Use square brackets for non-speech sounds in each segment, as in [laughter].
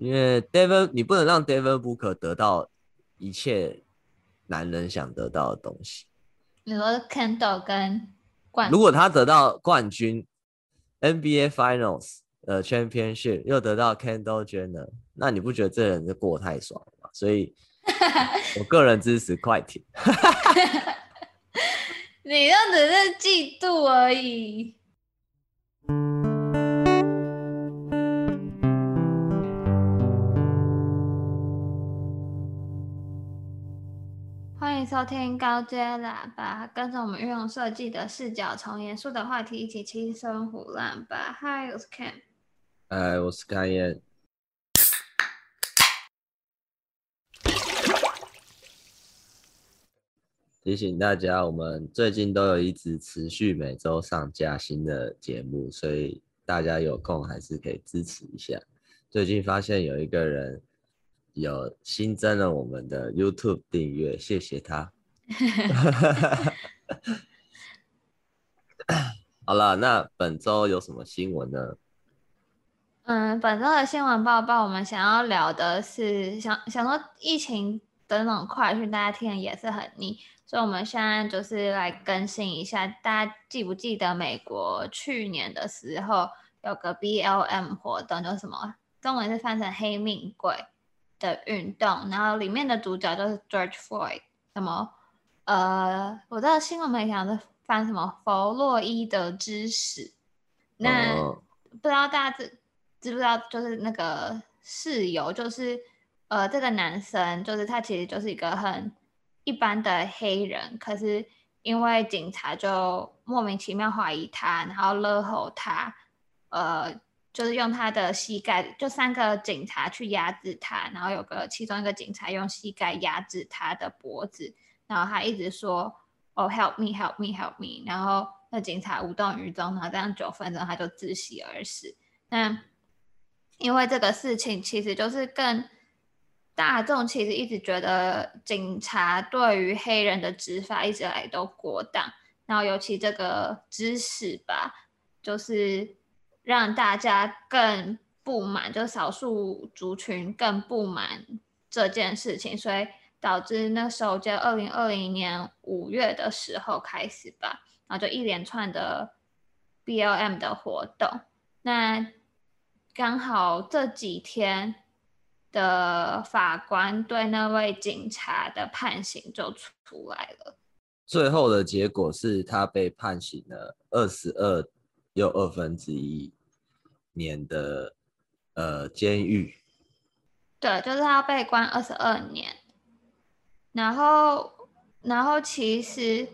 因为 Devin，你不能让 Devin Booker 得到一切男人想得到的东西。你说 Kendall 跟冠，如果他得到冠军，NBA Finals 呃 Championship 又得到 Kendall Jenner，那你不觉得这人就过太爽了吗？所以，[laughs] 我个人支持快艇。[laughs] 你这只是嫉妒而已。收听高阶喇叭，跟着我们运用设计的视角，从严肃的话题一起轻松胡乱吧。Hi，我是 Ken。嗨，我是甘燕。提醒大家，我们最近都有一直持续每周上架新的节目，所以大家有空还是可以支持一下。最近发现有一个人。有新增了我们的 YouTube 订阅，谢谢他。[laughs] 好了，那本周有什么新闻呢？嗯，本周的新闻报报，我们想要聊的是，想想说疫情的那种快讯，大家听也是很腻，所以我们现在就是来更新一下，大家记不记得美国去年的时候有个 BLM 活动，叫什么？中文是翻成黑命贵。的运动，然后里面的主角就是 George Floyd，什么呃，我知道新闻媒体是翻什么弗洛伊德之死，那、oh. 不知道大家知知不知道，就是那个室友，就是呃，这个男生就是他其实就是一个很一般的黑人，可是因为警察就莫名其妙怀疑他，然后勒吼他，呃。就是用他的膝盖，就三个警察去压制他，然后有个其中一个警察用膝盖压制他的脖子，然后他一直说“哦，help me, help me, help me”，然后那警察无动于衷，然后这样九分钟他就窒息而死。那因为这个事情，其实就是更大众其实一直觉得警察对于黑人的执法一直来都过当，然后尤其这个知识吧，就是。让大家更不满，就少数族群更不满这件事情，所以导致那时候就二零二零年五月的时候开始吧，然后就一连串的 BLM 的活动。那刚好这几天的法官对那位警察的判刑就出来了，最后的结果是他被判刑了二十二又二分之一。年的呃监狱，对，就是他要被关二十二年，然后然后其实，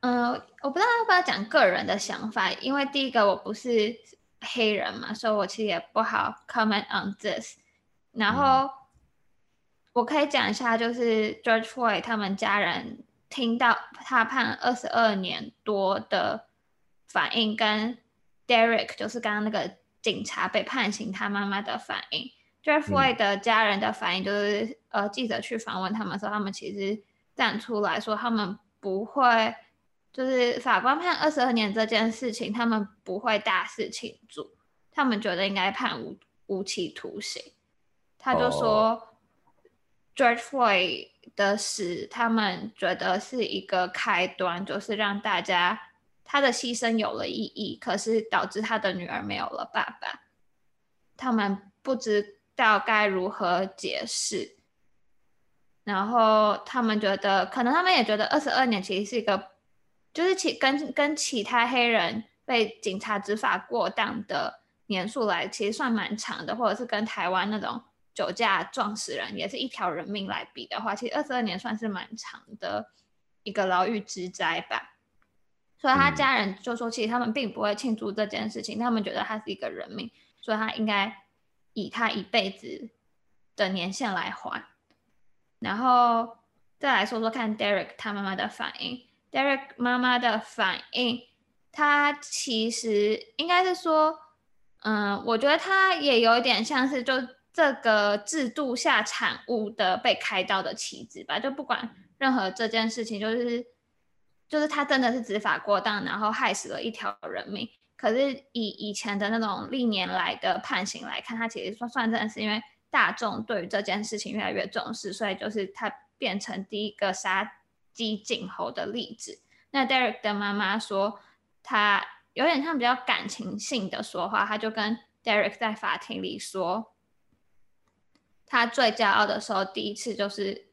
嗯、呃，我不知道要不要讲个人的想法，因为第一个我不是黑人嘛，所以我其实也不好 comment on this。然后我可以讲一下，就是 George Floyd 他们家人听到他判二十二年多的反应跟。Derek 就是刚刚那个警察被判刑，他妈妈的反应。Floyd 的家人的反应就是，嗯、呃，记者去访问他们时候，他们其实站出来说，他们不会，就是法官判二十二年这件事情，他们不会大肆庆祝，他们觉得应该判无无期徒刑。他就说、哦、，George Floyd 的死，他们觉得是一个开端，就是让大家。他的牺牲有了意义，可是导致他的女儿没有了爸爸，他们不知道该如何解释，然后他们觉得，可能他们也觉得二十二年其实是一个，就是其跟跟其他黑人被警察执法过当的年数来，其实算蛮长的，或者是跟台湾那种酒驾撞死人也是一条人命来比的话，其实二十二年算是蛮长的一个牢狱之灾吧。所以他家人就说，其实他们并不会庆祝这件事情，他们觉得他是一个人命，所以他应该以他一辈子的年限来还。然后再来说说看，Derek 他妈妈的反应。Derek 妈妈的反应，他其实应该是说，嗯，我觉得他也有点像是就这个制度下产物的被开刀的棋子吧，就不管任何这件事情，就是。就是他真的是执法过当，然后害死了一条人命。可是以以前的那种历年来的判刑来看，他其实算算真的是因为大众对于这件事情越来越重视，所以就是他变成第一个杀鸡儆猴的例子。那 Derek 的妈妈说，他有点像比较感情性的说话，他就跟 Derek 在法庭里说，他最骄傲的时候，第一次就是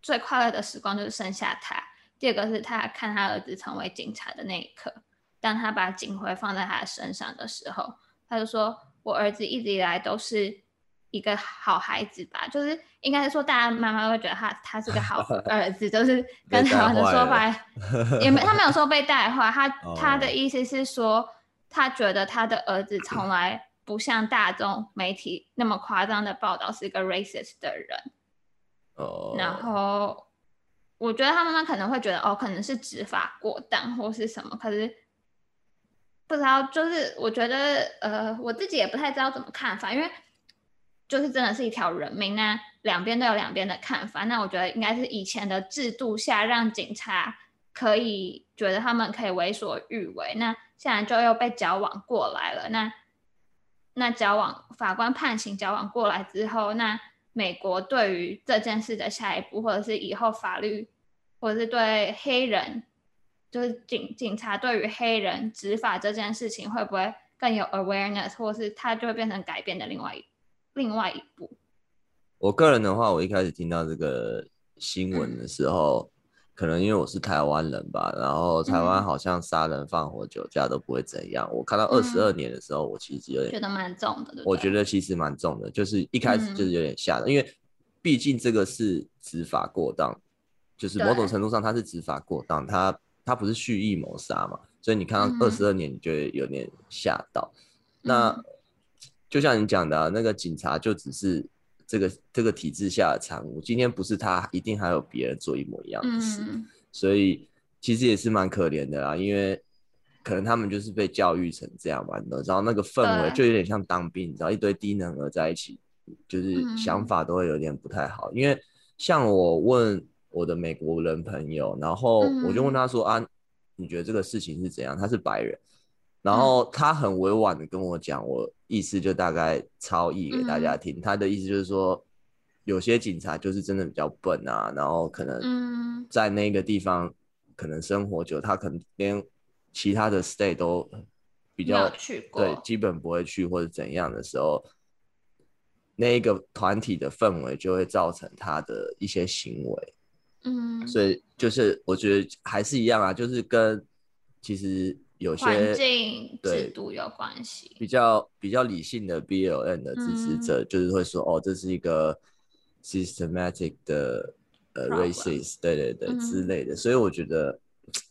最快乐的时光就是生下他，第二个是他看他儿子成为警察的那一刻。当他把警徽放在他身上的时候，他就说：“我儿子一直以来都是一个好孩子吧，就是应该是说，大家妈妈会觉得他他是个好 [laughs] 儿子，就是跟台湾的说法 [laughs] 也没他没有说被带坏，他他的意思是说，他觉得他的儿子从来不像大众媒体那么夸张的报道是一个 racist 的人。哦，然后我觉得他妈妈可能会觉得哦，可能是执法过当或是什么，可是。”不知道，就是我觉得，呃，我自己也不太知道怎么看法，因为就是真的是一条人命，那两边都有两边的看法。那我觉得应该是以前的制度下，让警察可以觉得他们可以为所欲为，那现在就又被矫枉过来了。那那矫枉法官判刑矫枉过来之后，那美国对于这件事的下一步，或者是以后法律，或者是对黑人。就是警警察对于黑人执法这件事情会不会更有 awareness，或是它就会变成改变的另外一另外一步？我个人的话，我一开始听到这个新闻的时候，可能因为我是台湾人吧，然后台湾好像杀人放火酒驾都不会怎样。嗯、我看到二十二年的时候，我其实有点觉得蛮重的。我觉得其实蛮重的，就是一开始就是有点吓人，嗯、因为毕竟这个是执法过当，就是某种程度上他是执法过当，他。他不是蓄意谋杀嘛，所以你看到二十二年，你就会有点吓到。嗯、那就像你讲的、啊，那个警察就只是这个这个体制下的产物。今天不是他，一定还有别人做一模一样的事。嗯、所以其实也是蛮可怜的啦，因为可能他们就是被教育成这样玩的，然后那个氛围就有点像当兵，你知道一堆低能儿在一起，就是想法都会有点不太好。因为像我问。我的美国人朋友，然后我就问他说：“嗯、啊，你觉得这个事情是怎样？”他是白人，然后他很委婉的跟我讲，我意思就大概超译给大家听。嗯、他的意思就是说，有些警察就是真的比较笨啊，然后可能在那个地方可能生活久，他可能连其他的 state 都比较对，基本不会去或者怎样的时候，那一个团体的氛围就会造成他的一些行为。嗯，所以就是我觉得还是一样啊，就是跟其实有些环境制度有关系。比较比较理性的 BLM 的支持者，就是会说，嗯、哦，这是一个 systematic 的呃 racist，对对对、嗯、之类的。所以我觉得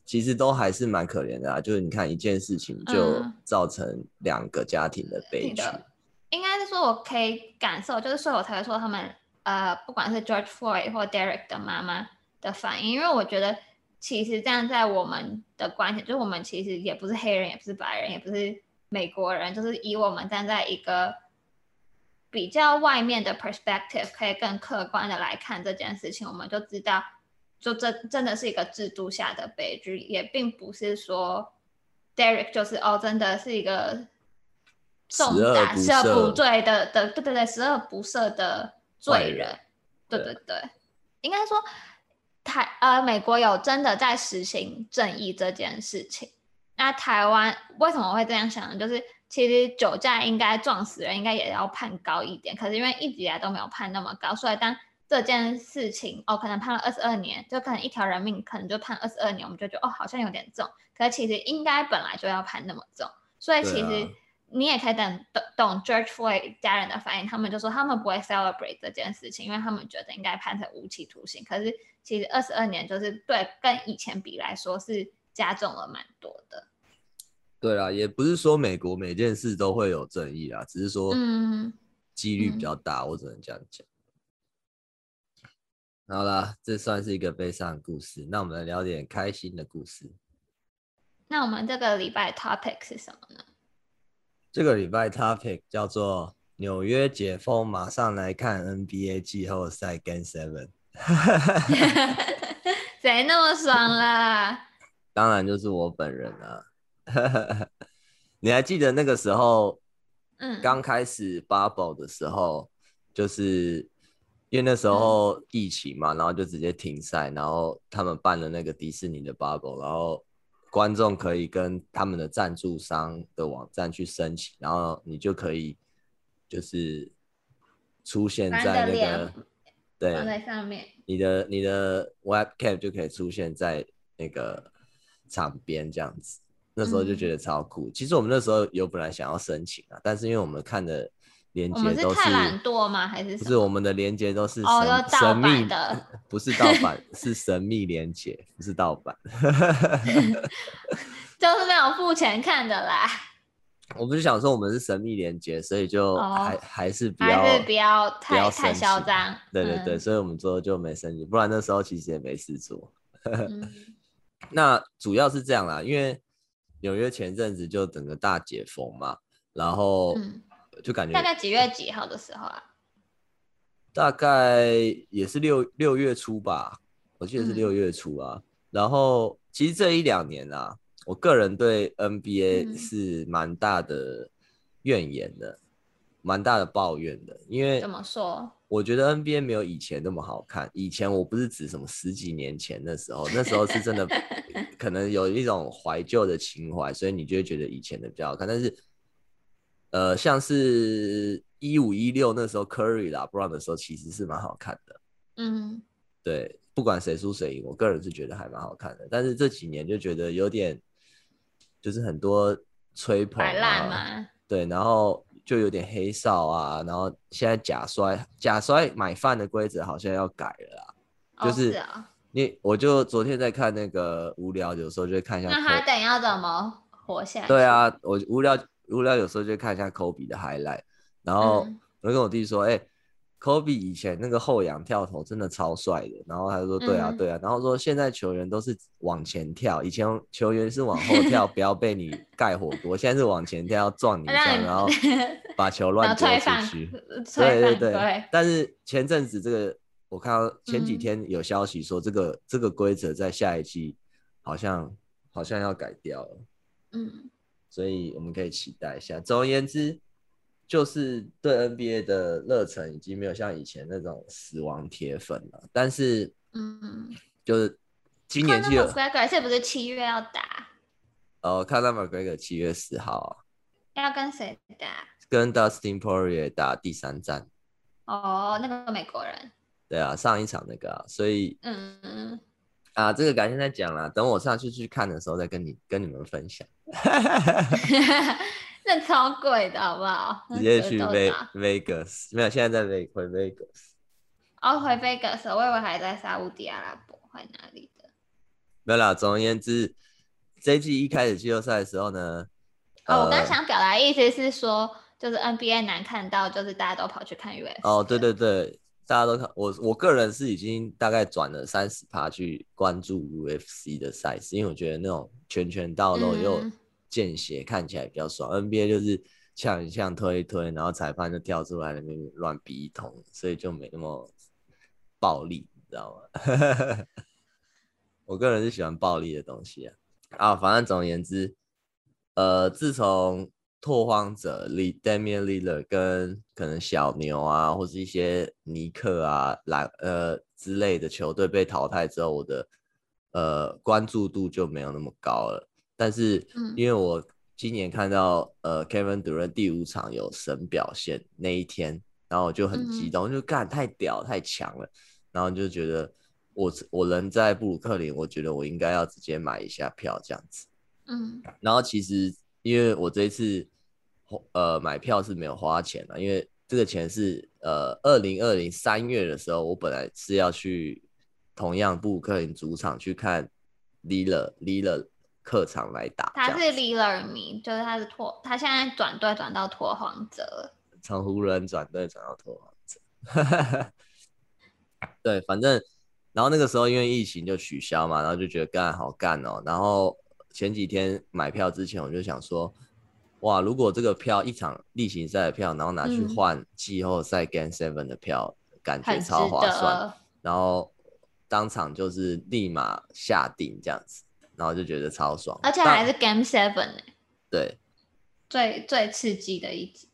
其实都还是蛮可怜的啊，就是你看一件事情就造成两个家庭的悲剧。嗯、应该是说我可以感受，就是所以我才会说他们呃，不管是 George Floyd 或 Derek 的妈妈。的反应，因为我觉得其实站在我们的观点，就是我们其实也不是黑人，也不是白人，也不是美国人，就是以我们站在一个比较外面的 perspective，可以更客观的来看这件事情，我们就知道，就这真的是一个制度下的悲剧，也并不是说 Derek 就是哦，真的是一个重大十恶不罪的的，对对对，十恶不赦的罪人，对对，对。应该说。台呃，美国有真的在实行正义这件事情。那台湾为什么会这样想呢？就是其实酒驾应该撞死人，应该也要判高一点。可是因为一直以来都没有判那么高，所以当这件事情哦，可能判了二十二年，就可能一条人命可能就判二十二年，我们就觉得哦，好像有点重。可是其实应该本来就要判那么重，所以其实。你也可以等懂懂 George Floyd 家人的反应，他们就说他们不会 celebrate 这件事情，因为他们觉得应该判成无期徒刑。可是其实二十二年就是对跟以前比来说是加重了蛮多的。对啊，也不是说美国每件事都会有正义啊，只是说嗯几率比较大，嗯、我只能这样讲。好啦，这算是一个悲伤的故事，那我们来聊点开心的故事。那我们这个礼拜 topic 是什么呢？这个礼拜 topic 叫做纽约解封，马上来看 NBA 季后赛 Game Seven。[laughs] 谁那么爽啦？[laughs] 当然就是我本人啊。[laughs] 你还记得那个时候，嗯，刚开始 bubble 的时候，就是因为那时候疫情嘛，嗯、然后就直接停赛，然后他们办了那个迪士尼的 bubble，然后观众可以跟他们的赞助商的网站去申请，然后你就可以就是出现在那个对放在上面，你的你的 webcam 就可以出现在那个场边这样子。那时候就觉得超酷。嗯、其实我们那时候有本来想要申请啊，但是因为我们看的连接都是，是太懒惰吗？还是不是我们的连接都是神、哦、神秘的？[laughs] 不是盗版，[laughs] 是神秘连接，不是盗版。[laughs] 就是没有付钱看的啦。我不是想说我们是神秘连接，所以就还、哦、还是不要，还是不要太太嚣张。对对对，嗯、所以我们最后就没升级，不然那时候其实也没事做。嗯、那主要是这样啦，因为。纽约前阵子就整个大解封嘛，然后就感觉大概几月几号的时候啊？大概也是六六月初吧，我记得是六月初啊。嗯、然后其实这一两年啊，我个人对 NBA 是蛮大的怨言的，蛮、嗯、大的抱怨的，因为怎么说？我觉得 NBA 没有以前那么好看。以前我不是指什么十几年前的时候，[laughs] 那时候是真的可能有一种怀旧的情怀，所以你就会觉得以前的比较好看。但是，呃，像是一五一六那时候 Curry 啦，Brown 的时候，其实是蛮好看的。嗯，对，不管谁输谁赢，我个人是觉得还蛮好看的。但是这几年就觉得有点，就是很多吹捧啊，对，然后。就有点黑哨啊，然后现在假摔假摔买饭的规则好像要改了啦，就是你我就昨天在看那个无聊，有时候就会看一下，那还等要怎么活下来？对啊，我无聊无聊有时候就看一下科比的 highlight，然后我就跟我弟说，哎、欸。科比以前那个后仰跳投真的超帅的，然后他就说对啊对啊，然后说现在球员都是往前跳，以前球员是往后跳，[laughs] 不要被你盖火锅，现在是往前跳要撞你一下，然后 [laughs] 把球乱丢出去。[laughs] 对对对。但是前阵子这个我看到前几天有消息说这个这个规则在下一季好像好像要改掉了，嗯，所以我们可以期待一下。总而言之。就是对 NBA 的热忱已经没有像以前那种死亡铁粉了，但是，嗯，就是今年就 McGregor 是不是七月要打？哦，Conor McGregor 七月十号啊，要跟谁打？跟 Dustin Poirier 打第三战。哦，那个美国人。对啊，上一场那个啊，所以，嗯嗯，啊，这个改天再讲啦，等我上去去看的时候再跟你跟你们分享。[laughs] 那超贵的，好不好？[laughs] 直接去 Vegas，没有，现在在回 Vegas。哦，回 Vegas，我以为还在沙乌地阿拉伯，回哪里的？没有啦，总而言之，这一季一开始季后赛的时候呢，哦，呃、我刚想表达意思是说，就是 NBA 难看到，就是大家都跑去看 UFC。哦，对对对，大家都看我，我个人是已经大概转了三十趴去关注 UFC 的赛事，因为我觉得那种拳拳到肉又。嗯见血看起来比较爽，NBA 就是呛一呛推一推，然后裁判就跳出来那边乱比一通，所以就没那么暴力，你知道吗？[laughs] 我个人是喜欢暴力的东西啊。啊，反正总而言之，呃，自从拓荒者里 Damian Lillard 跟可能小牛啊，或是一些尼克啊、来呃之类的球队被淘汰之后，我的呃关注度就没有那么高了。但是，因为我今年看到、嗯、呃 Kevin Durant 第五场有神表现那一天，然后我就很激动，嗯、就干太屌太强了，然后就觉得我我人在布鲁克林，我觉得我应该要直接买一下票这样子。嗯，然后其实因为我这一次呃买票是没有花钱的，因为这个钱是呃二零二零三月的时候，我本来是要去同样布鲁克林主场去看 Lillard Lillard 客场来打，他是 Lillard 迷，就是他是拓，他现在转队转到拓荒者，从湖人转队转到拓荒者，[laughs] 对，反正然后那个时候因为疫情就取消嘛，然后就觉得干好干哦，然后前几天买票之前我就想说，哇，如果这个票一场例行赛的票，然后拿去换季后赛 Game Seven 的票，嗯、感觉超划算，然后当场就是立马下定这样子。然后就觉得超爽，而且还是 Game Seven 呢。对，最最刺激的一集。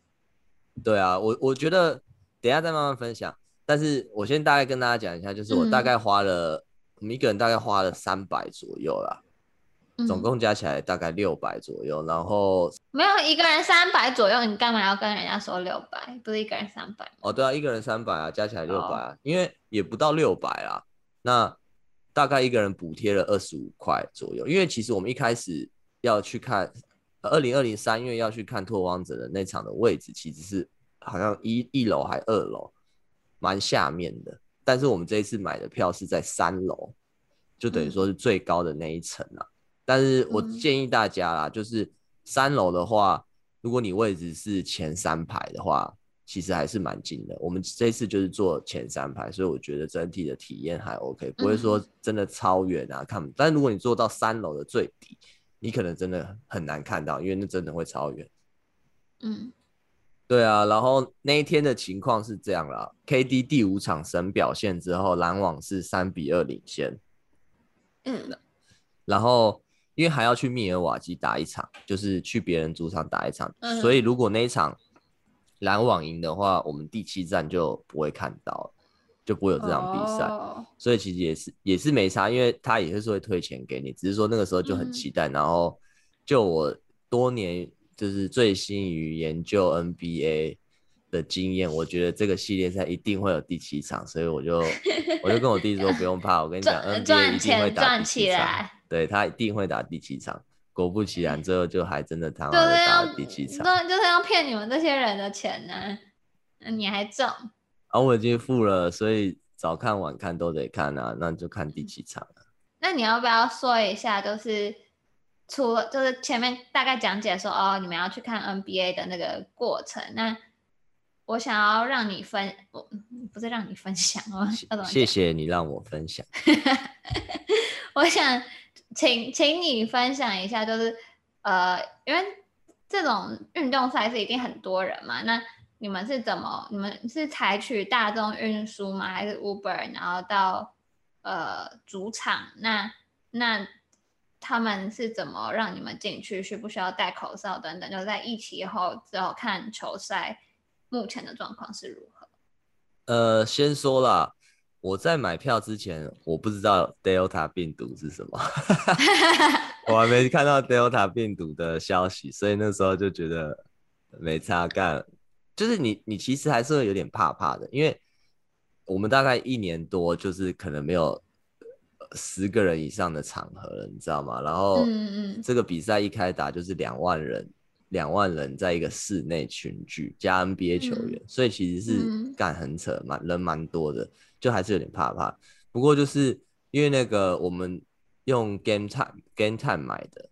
对啊，我我觉得等一下再慢慢分享，但是我先大概跟大家讲一下，就是我大概花了，嗯、我们一个人大概花了三百左右啦。总共加起来大概六百左右，然后没有一个人三百左右，你干嘛要跟人家说六百？不是一个人三百？哦，对啊，一个人三百啊，加起来六百啊，因为也不到六百啊。那大概一个人补贴了二十五块左右，因为其实我们一开始要去看二零二零三月要去看拓荒者的那场的位置，其实是好像一一楼还二楼，蛮下面的。但是我们这一次买的票是在三楼，就等于说是最高的那一层啊。嗯但是我建议大家啦，嗯、就是三楼的话，如果你位置是前三排的话，其实还是蛮近的。我们这次就是坐前三排，所以我觉得整体的体验还 OK，不会说真的超远啊看。但如果你坐到三楼的最底，你可能真的很难看到，因为那真的会超远。嗯，对啊。然后那一天的情况是这样啦，KD 第五场神表现之后，篮网是三比二领先。嗯，然后。因为还要去密尔瓦基打一场，就是去别人主场打一场，嗯、所以如果那一场篮网赢的话，我们第七战就不会看到，就不会有这场比赛。哦、所以其实也是也是没差，因为他也是会退钱给你，只是说那个时候就很期待。嗯、然后就我多年就是醉心于研究 NBA 的经验，我觉得这个系列赛一定会有第七场，所以我就我就跟我弟说不用怕，我跟你讲 NBA 一定会打第七场。对，他一定会打第七场，果不其然，最后就还真的他妈的打了第七场。对，就是要骗你们这些人的钱呢，你还中？啊，我已经付了，所以早看晚看都得看啊，那就看第七场了。那你要不要说一下，就是除了就是前面大概讲解说哦，你们要去看 NBA 的那个过程，那我想要让你分，我不是让你分享哦，谢 [laughs] 谢你让我分享。我想。请，请你分享一下，就是呃，因为这种运动赛事一定很多人嘛，那你们是怎么？你们是采取大众运输吗？还是 Uber？然后到呃主场？那那他们是怎么让你们进去？需不需要戴口罩等等？就在疫情后之后看球赛，目前的状况是如何？呃，先说啦。我在买票之前，我不知道 Delta 病毒是什么，[laughs] 我还没看到 Delta 病毒的消息，所以那时候就觉得没差干。就是你，你其实还是会有点怕怕的，因为我们大概一年多，就是可能没有十个人以上的场合了，你知道吗？然后，这个比赛一开打就是两万人，两万人在一个室内群聚加 NBA 球员，所以其实是干很扯，蛮人蛮多的。就还是有点怕怕，不过就是因为那个我们用 Game Time Game Time 买的，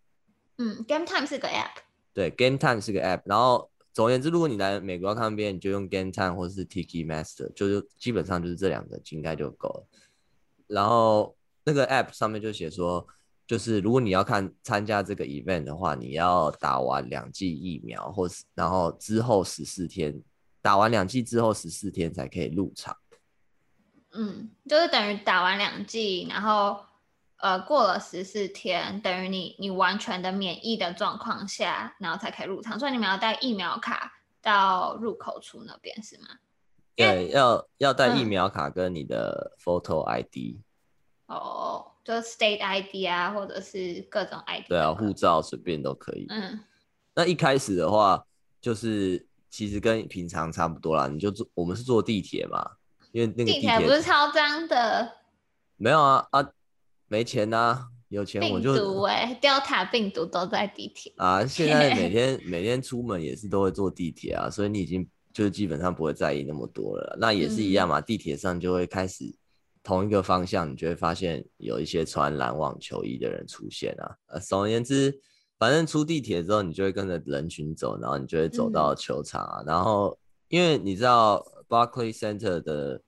嗯，Game Time 是个 App，对，Game Time 是个 App。然后总而言之，如果你来美国要看 NBA，你就用 Game Time 或者是 Tiki Master，就是基本上就是这两个应该就够了。然后那个 App 上面就写说，就是如果你要看参加这个 event 的话，你要打完两剂疫苗，或是然后之后十四天打完两剂之后十四天才可以入场。嗯，就是等于打完两剂，然后呃过了十四天，等于你你完全的免疫的状况下，然后才可以入场。所以你们要带疫苗卡到入口处那边是吗？对，要要带疫苗卡跟你的 photo ID。嗯、哦，就 state ID 啊，或者是各种 ID。对啊，护照随便都可以。嗯，那一开始的话，就是其实跟平常差不多啦，你就坐，我们是坐地铁嘛。因为那个地铁不是超脏的，没有啊啊，没钱呐、啊，有钱我就病毒哎、欸，Delta 病毒都在地铁啊。现在每 [laughs] 天每天出门也是都会坐地铁啊，所以你已经就基本上不会在意那么多了。那也是一样嘛，嗯、地铁上就会开始同一个方向，你就会发现有一些穿蓝网球衣的人出现啊。呃，总而言之，反正出地铁之后，你就会跟着人群走，然后你就会走到球场啊。嗯、然后因为你知道。Barclays Center 的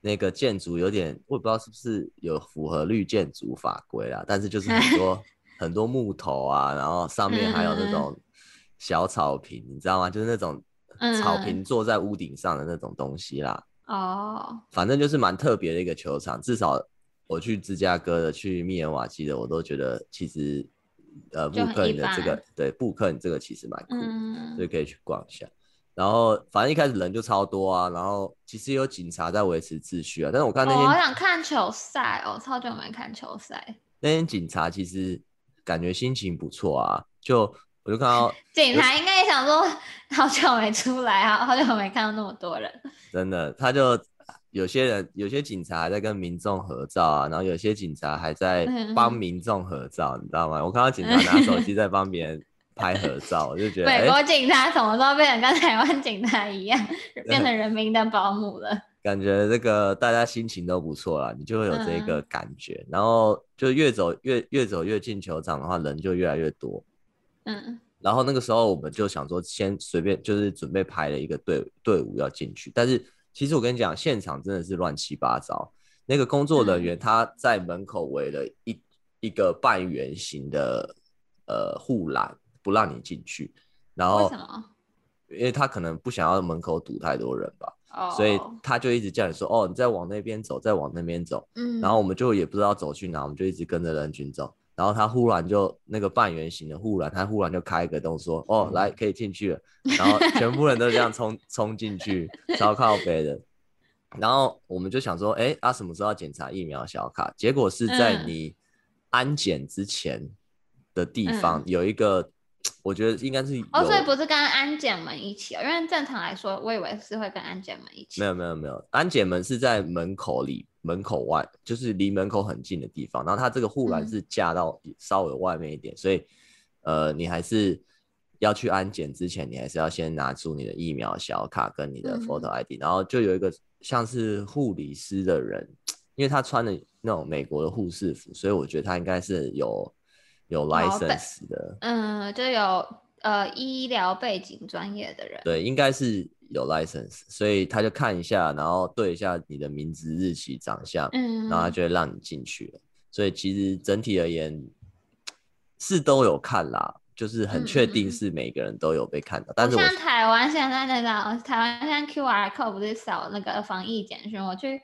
那个建筑有点，我也不知道是不是有符合绿建筑法规啦，但是就是很多 [laughs] 很多木头啊，然后上面还有那种小草坪，你知道吗？就是那种草坪坐在屋顶上的那种东西啦。哦，反正就是蛮特别的一个球场，至少我去芝加哥的、去密尔瓦基的，我都觉得其实呃布克你的这个对布克你这个其实蛮酷，嗯，所以可以去逛一下。然后反正一开始人就超多啊，然后其实有警察在维持秩序啊。但是我看那天，我好想看球赛哦，超久没看球赛。那天警察其实感觉心情不错啊，就我就看到 [laughs] 警察应该也想说，[laughs] 好久没出来啊，好久没看到那么多人。[laughs] 真的，他就有些人，有些警察还在跟民众合照啊，然后有些警察还在帮民众合照，你知道吗？我看到警察拿手机在帮别人。拍合照，我就觉得 [laughs] 美国警察什么时候变成跟台湾警察一样，变成人民的保姆了？感觉这个大家心情都不错啦，你就会有这个感觉。嗯、然后就越走越越走越进球场的话，人就越来越多。嗯。然后那个时候我们就想说，先随便就是准备排了一个队队伍要进去。但是其实我跟你讲，现场真的是乱七八糟。那个工作人员他在门口围了一、嗯、一个半圆形的呃护栏。不让你进去，然后为什么？因为他可能不想要门口堵太多人吧，oh. 所以他就一直叫你说：“哦，你再往那边走，再往那边走。”嗯，然后我们就也不知道走去哪，我们就一直跟着人群走。然后他忽然就那个半圆形的护栏，他忽然就开一个洞，说：“哦，来可以进去了。”然后全部人都这样冲冲进去，超靠北的。然后我们就想说：“哎，啊，什么时候要检查疫苗小卡？”结果是在你安检之前的地方有一个。嗯我觉得应该是哦，所以不是跟安检门一起哦，因为正常来说，我以为是会跟安检门一起。没有没有没有，安检门是在门口里，门口外，就是离门口很近的地方。然后它这个护栏是架到稍微外面一点，嗯、所以呃，你还是要去安检之前，你还是要先拿出你的疫苗小卡跟你的 photo ID，、嗯、然后就有一个像是护理师的人，因为他穿的那种美国的护士服，所以我觉得他应该是有。有 license 的，嗯，就有呃医疗背景专业的人，对，应该是有 license，所以他就看一下，然后对一下你的名字、日期、长相，嗯，然后他就会让你进去了。所以其实整体而言是都有看啦，就是很确定是每个人都有被看到。嗯、但是像台湾现在那个台湾现在 QR code 不是扫那个防疫简讯，我去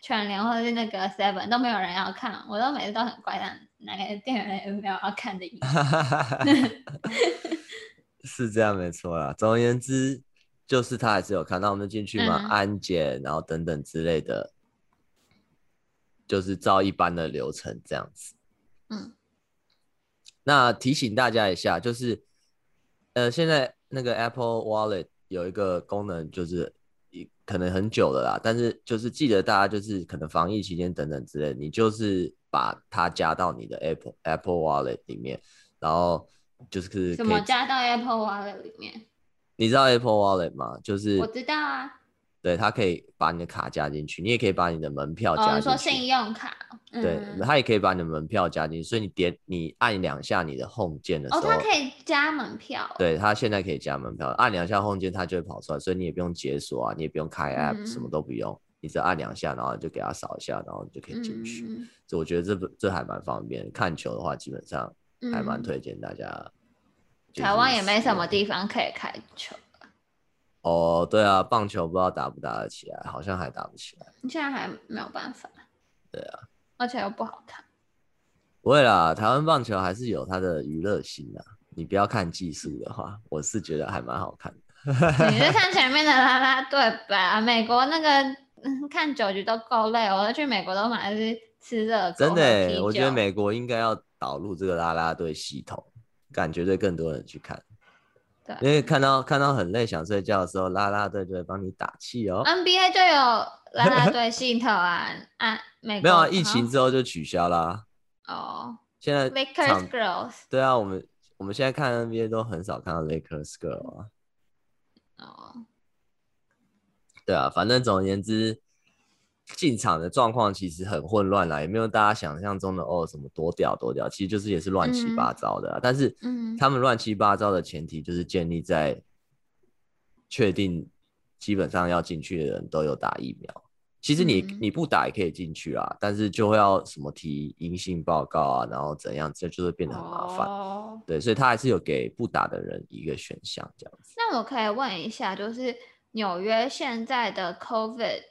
全联或者是那个 Seven 都没有人要看，我都每次都很乖的。哪个电影有没有要看的意思？是这样没错啦。总而言之，就是他还是有看到我们进去嘛，嗯、安检，然后等等之类的，就是照一般的流程这样子。嗯。那提醒大家一下，就是呃，现在那个 Apple Wallet 有一个功能，就是可能很久了啦，但是就是记得大家就是可能防疫期间等等之类，你就是。把它加到你的 Apple Apple Wallet 里面，然后就是怎么加到 Apple Wallet 里面？你知道 Apple Wallet 吗？就是我知道啊。对，它可以把你的卡加进去，你也可以把你的门票加进去。哦，你说信用卡。对，它也可以把你的门票加进去，所以你点你按两下你的 Home 键的时候，哦，它可以加门票。对，它现在可以加门票，按两下 Home 键它就会跑出来，所以你也不用解锁啊，你也不用开 App，嗯，什么都不用。你只要按两下，然后就给他扫一下，然后你就可以进去。嗯、所以我觉得这不这还蛮方便。看球的话，基本上还蛮推荐大家。台湾也没什么地方可以看球。哦，对啊，棒球不知道打不打得起来，好像还打不起来。你现在还没有办法。对啊，而且又不好看。不会啦，台湾棒球还是有它的娱乐性的。你不要看技术的话，我是觉得还蛮好看的。你是看前面的啦啦队吧？美国那个。[laughs] 看九局都够累，我去美国都买的是吃热狗。真的，我觉得美国应该要导入这个啦啦队系统，感觉对更多人去看。对，因为看到看到很累想睡觉的时候，啦啦队就会帮你打气哦。NBA 就有啦啦队 [laughs] 系统啊，啊，美国没有啊，疫情之后就取消啦。哦，现在 Lakers Girls。对啊，我们我们现在看 NBA 都很少看到 Lakers Girls 啊。哦。对啊，反正总而言之，进场的状况其实很混乱啦，也没有大家想象中的哦什么多屌多屌，其实就是也是乱七八糟的。嗯、但是，他们乱七八糟的前提就是建立在确定基本上要进去的人都有打疫苗。其实你你不打也可以进去啊，但是就会要什么提阴性报告啊，然后怎样，这就会变得很麻烦。哦、对，所以他还是有给不打的人一个选项这样子。那我可以问一下，就是。纽约现在的 COVID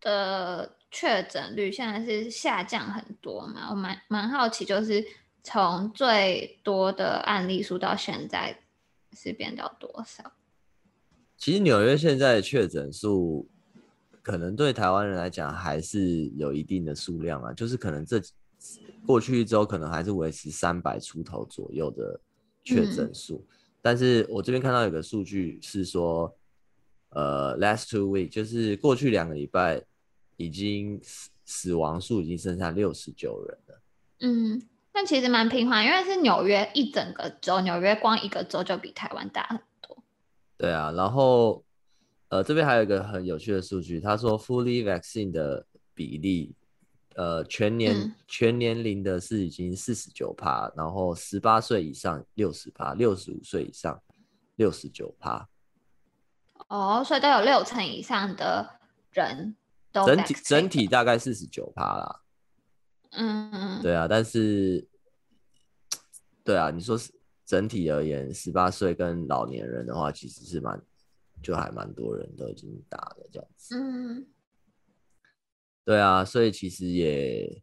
的确诊率现在是下降很多嘛？我蛮蛮好奇，就是从最多的案例数到现在是变到多少？其实纽约现在的确诊数，可能对台湾人来讲还是有一定的数量啊，就是可能这过去一周可能还是维持三百出头左右的确诊数，嗯、但是我这边看到有个数据是说，呃，last two week 就是过去两个礼拜已经死死亡数已经剩下六十九人了。嗯，那其实蛮平缓，因为是纽约一整个州，纽约光一个州就比台湾大很多。对啊，然后。呃，这边还有一个很有趣的数据，他说 fully vaccine 的比例，呃，全年、嗯、全年龄的是已经四十九趴，然后十八岁以上六十趴，六十五岁以上六十九趴。哦，所以都有六成以上的人都整体整体大概四十九趴啦。嗯嗯，对啊，但是，对啊，你说是整体而言，十八岁跟老年人的话，其实是蛮。就还蛮多人都已经打了这样子，嗯，对啊，所以其实也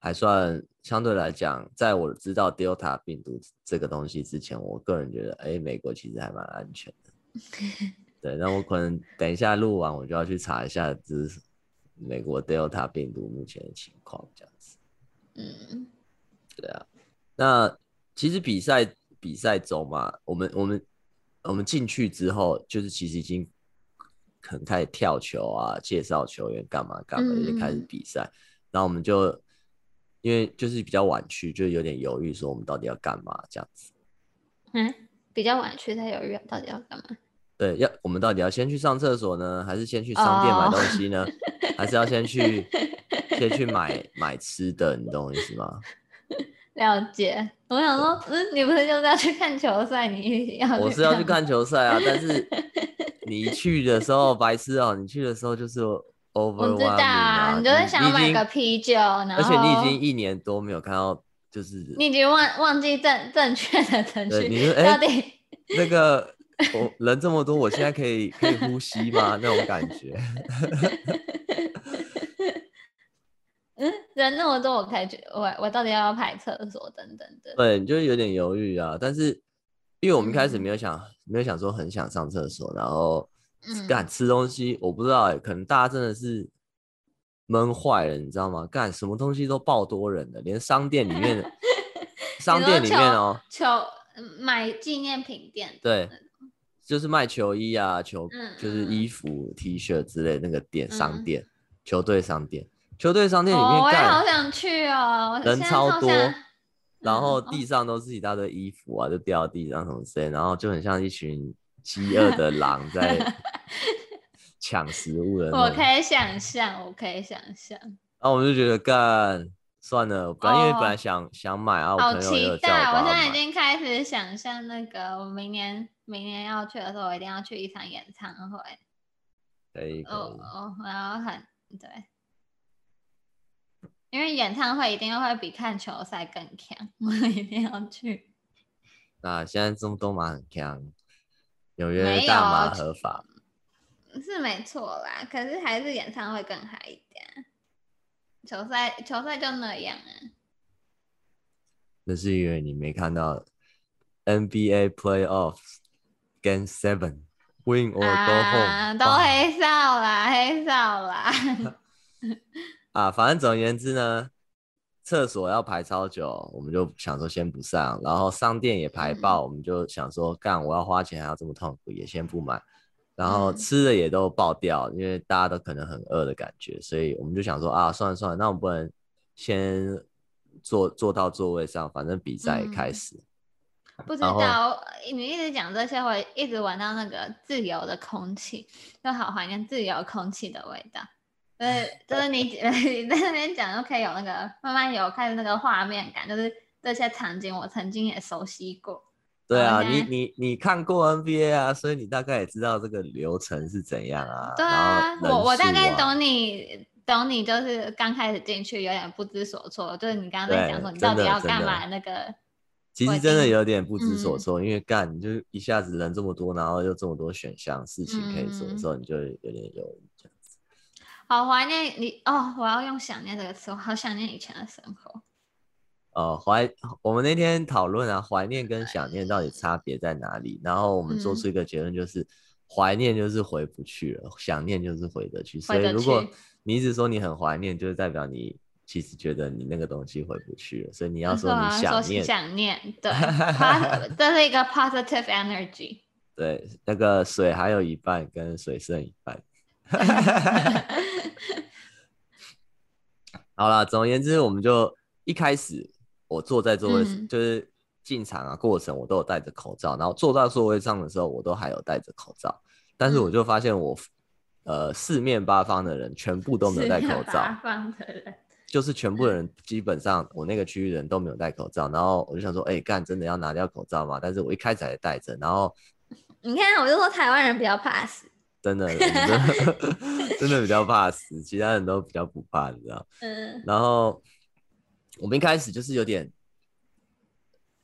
还算相对来讲，在我知道 Delta 病毒这个东西之前，我个人觉得，哎，美国其实还蛮安全的。[laughs] 对，那我可能等一下录完，我就要去查一下，就是美国 Delta 病毒目前的情况这样子。嗯，对啊，那其实比赛比赛中嘛，我们我们。我们进去之后，就是其实已经可能开始跳球啊，介绍球员干嘛干嘛，已经开始比赛。嗯、然后我们就因为就是比较晚去，就有点犹豫，说我们到底要干嘛这样子。嗯，比较晚去才犹豫到底要干嘛？对，要我们到底要先去上厕所呢，还是先去商店买东西呢？哦、还是要先去先去 [laughs] 买买吃的？你懂我意思吗？[laughs] 了解，我想说，嗯，你不是就是要去看球赛？你要我是要去看球赛啊，但是 [laughs] 你去的时候白痴哦、喔，你去的时候就是 over，我知道啊，你就是想买个啤酒，然后而且你已经一年多没有看到，就是你已经忘忘记正正确的程序，你说哎，到底那个我人这么多，我现在可以可以呼吸吗？那种感觉。[laughs] 嗯，人那么多，我开始，我我到底要不要排厕所等等的？对，你就有点犹豫啊。但是，因为我们一开始没有想，嗯、没有想说很想上厕所，然后干吃东西，我不知道哎、欸，可能大家真的是闷坏了，你知道吗？干什么东西都爆多人的，连商店里面，[laughs] 商店里面哦、喔，球买纪念品店，对，就是卖球衣啊，球、嗯、就是衣服、T 恤之类那个店，商店，嗯、球队商店。球队商店里面，我也好想去哦，人超多，然后地上都是一大堆衣服啊，就掉地上什么之类，然后就很像一群 [laughs] 饥饿的狼在抢食物的。[laughs] 我可以想象，我可以想象。然后我就觉得干算了，本来因为本来想想买啊，我朋友有叫我。好期待！我现在已经开始想象那个我明年明年要去的时候，我一定要去一场演唱会。可以。哦哦，我要很对。因为演唱会一定会比看球赛更强，[laughs] 我一定要去。那现在中东马很强，纽约大麻合法，是没错啦。可是还是演唱会更嗨一点。球赛球赛就那样啊。那是因为你没看到 NBA Playoffs Game Seven Win or Go Home，啊，都黑哨啦，黑哨啦。[laughs] 啊，反正总而言之呢，厕所要排超久，我们就想说先不上，然后商店也排爆，我们就想说干，我要花钱还要这么痛苦，也先不买，然后吃的也都爆掉，因为大家都可能很饿的感觉，所以我们就想说啊，算了算了，那我们不能先坐坐到座位上，反正比赛也开始。嗯、不知道你一直讲这些，我一直闻到那个自由的空气，就好怀念自由空气的味道。对，[laughs] 就是你 [laughs] 你在那边讲，就可以有那个慢慢有开始那个画面感，就是这些场景我曾经也熟悉过。对啊，你你你看过 NBA 啊，所以你大概也知道这个流程是怎样啊。对啊，啊我我大概懂你懂你，就是刚开始进去有点不知所措，就是你刚刚在讲说你到底要干嘛那个。其实真的有点不知所措，嗯、因为干你就一下子人这么多，然后又这么多选项事情可以做的时候，你就有点犹豫。好怀念你哦！我要用想念这个词，我好想念以前的生活。呃怀，我们那天讨论啊，怀念跟想念到底差别在哪里？然后我们做出一个结论，就是怀、嗯、念就是回不去了，想念就是回得去。所以如果你一直说你很怀念，就是代表你其实觉得你那个东西回不去了。所以你要说你想念，想念，对，[laughs] 这是一个 positive energy。对，那个水还有一半，跟水剩一半。[laughs] [laughs] 好了，总而言之，我们就一开始我坐在座位，嗯、就是进场啊过程，我都有戴着口罩，然后坐到座位上的时候，我都还有戴着口罩。但是我就发现我，呃，四面八方的人全部都没有戴口罩。四面八方的人，就是全部的人基本上我那个区域的人都没有戴口罩。然后我就想说，哎、欸，干，真的要拿掉口罩吗？但是我一开始还戴着，然后 [laughs] 你看，我就说台湾人比较怕死。真的，[laughs] [laughs] 真的比较怕死，其他人都比较不怕，你知道？嗯。然后我们一开始就是有点，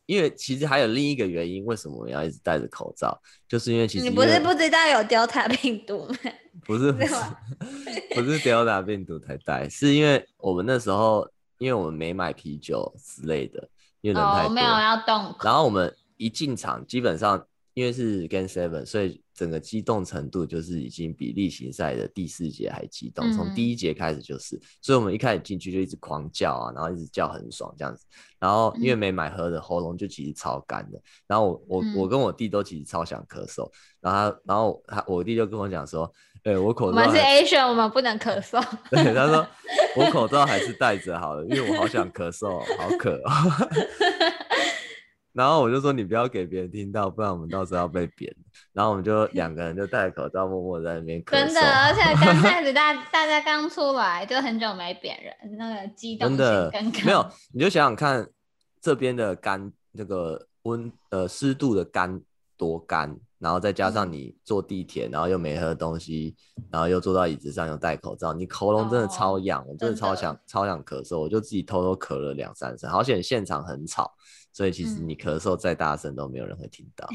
因为其实还有另一个原因，为什么我们要一直戴着口罩？就是因为其实你不是不知道有 Delta 病毒吗？[laughs] 不是，不是，不是 Delta 病毒才戴，是因为我们那时候，因为我们没买啤酒之类的，因为人太多，哦、没有要动。然后我们一进场，基本上因为是 Game Seven，所以。整个激动程度就是已经比例行赛的第四节还激动，从第一节开始就是，嗯、所以我们一开始进去就一直狂叫啊，然后一直叫很爽这样子，然后因为没买喝的，喉咙就其实超干的，然后我我我跟我弟都其实超想咳嗽，然后他然后他我弟就跟我讲说，哎、欸，我口罩我们是 Asian，我们不能咳嗽，对，他说我口罩还是戴着好了，因为我好想咳嗽，好渴。[laughs] 然后我就说，你不要给别人听到，不然我们到时候要被扁。然后我们就 [laughs] 两个人就戴口罩，默默在那边咳嗽。真的，而且刚开始大 [laughs] 大家刚出来就很久没扁人，那个激动性更高。没有，你就想想看，这边的干，那个温呃湿度的干多干，然后再加上你坐地铁，然后又没喝东西，然后又坐到椅子上又戴口罩，你喉咙真的超痒，哦、我真的超想超想咳嗽，我就自己偷偷咳了两三声，好险现场很吵。所以其实你咳嗽再大声都没有人会听到，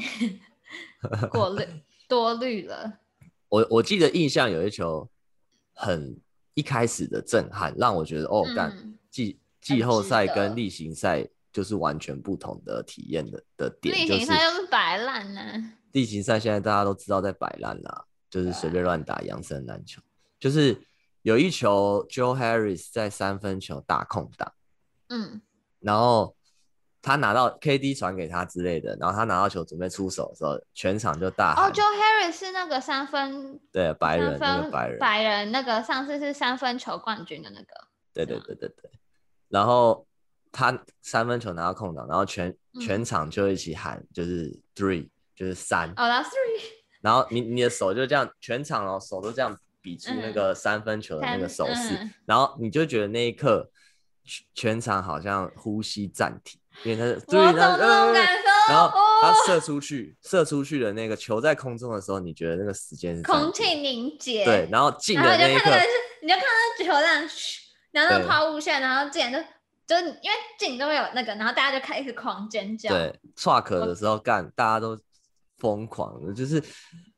[laughs] 过滤多虑了。[laughs] 我我记得印象有一球很一开始的震撼，让我觉得哦，干、嗯、季季后赛跟例行赛就是完全不同的体验的的点。例行赛就是摆烂呢。例行赛现在大家都知道在摆烂啦，就是随便乱打扬声篮球，就是有一球 Joe Harris 在三分球大空档，嗯，然后。他拿到 KD 传给他之类的，然后他拿到球准备出手的时候，全场就大喊。哦，Joe Harris 是那个三分，对，白人那个白人，白人那个上次是三分球冠军的那个。对对对对对。然后他三分球拿到空档，然后全全场就一起喊，就是 three，就是三。哦，that's three。然后你你的手就这样，全场哦手都这样比出那个三分球的那个手势，嗯、然后你就觉得那一刻全场好像呼吸暂停。因为他是，对，然后然后他射出去，射出去的那个球在空中的时候，你觉得那个时间是空气凝结，对，然后进的那一刻，你就看到球这样，然后抛物线，然后进就就因为进都会有那个，然后大家就开始狂尖叫。对，岔壳的时候干，大家都疯狂的，就是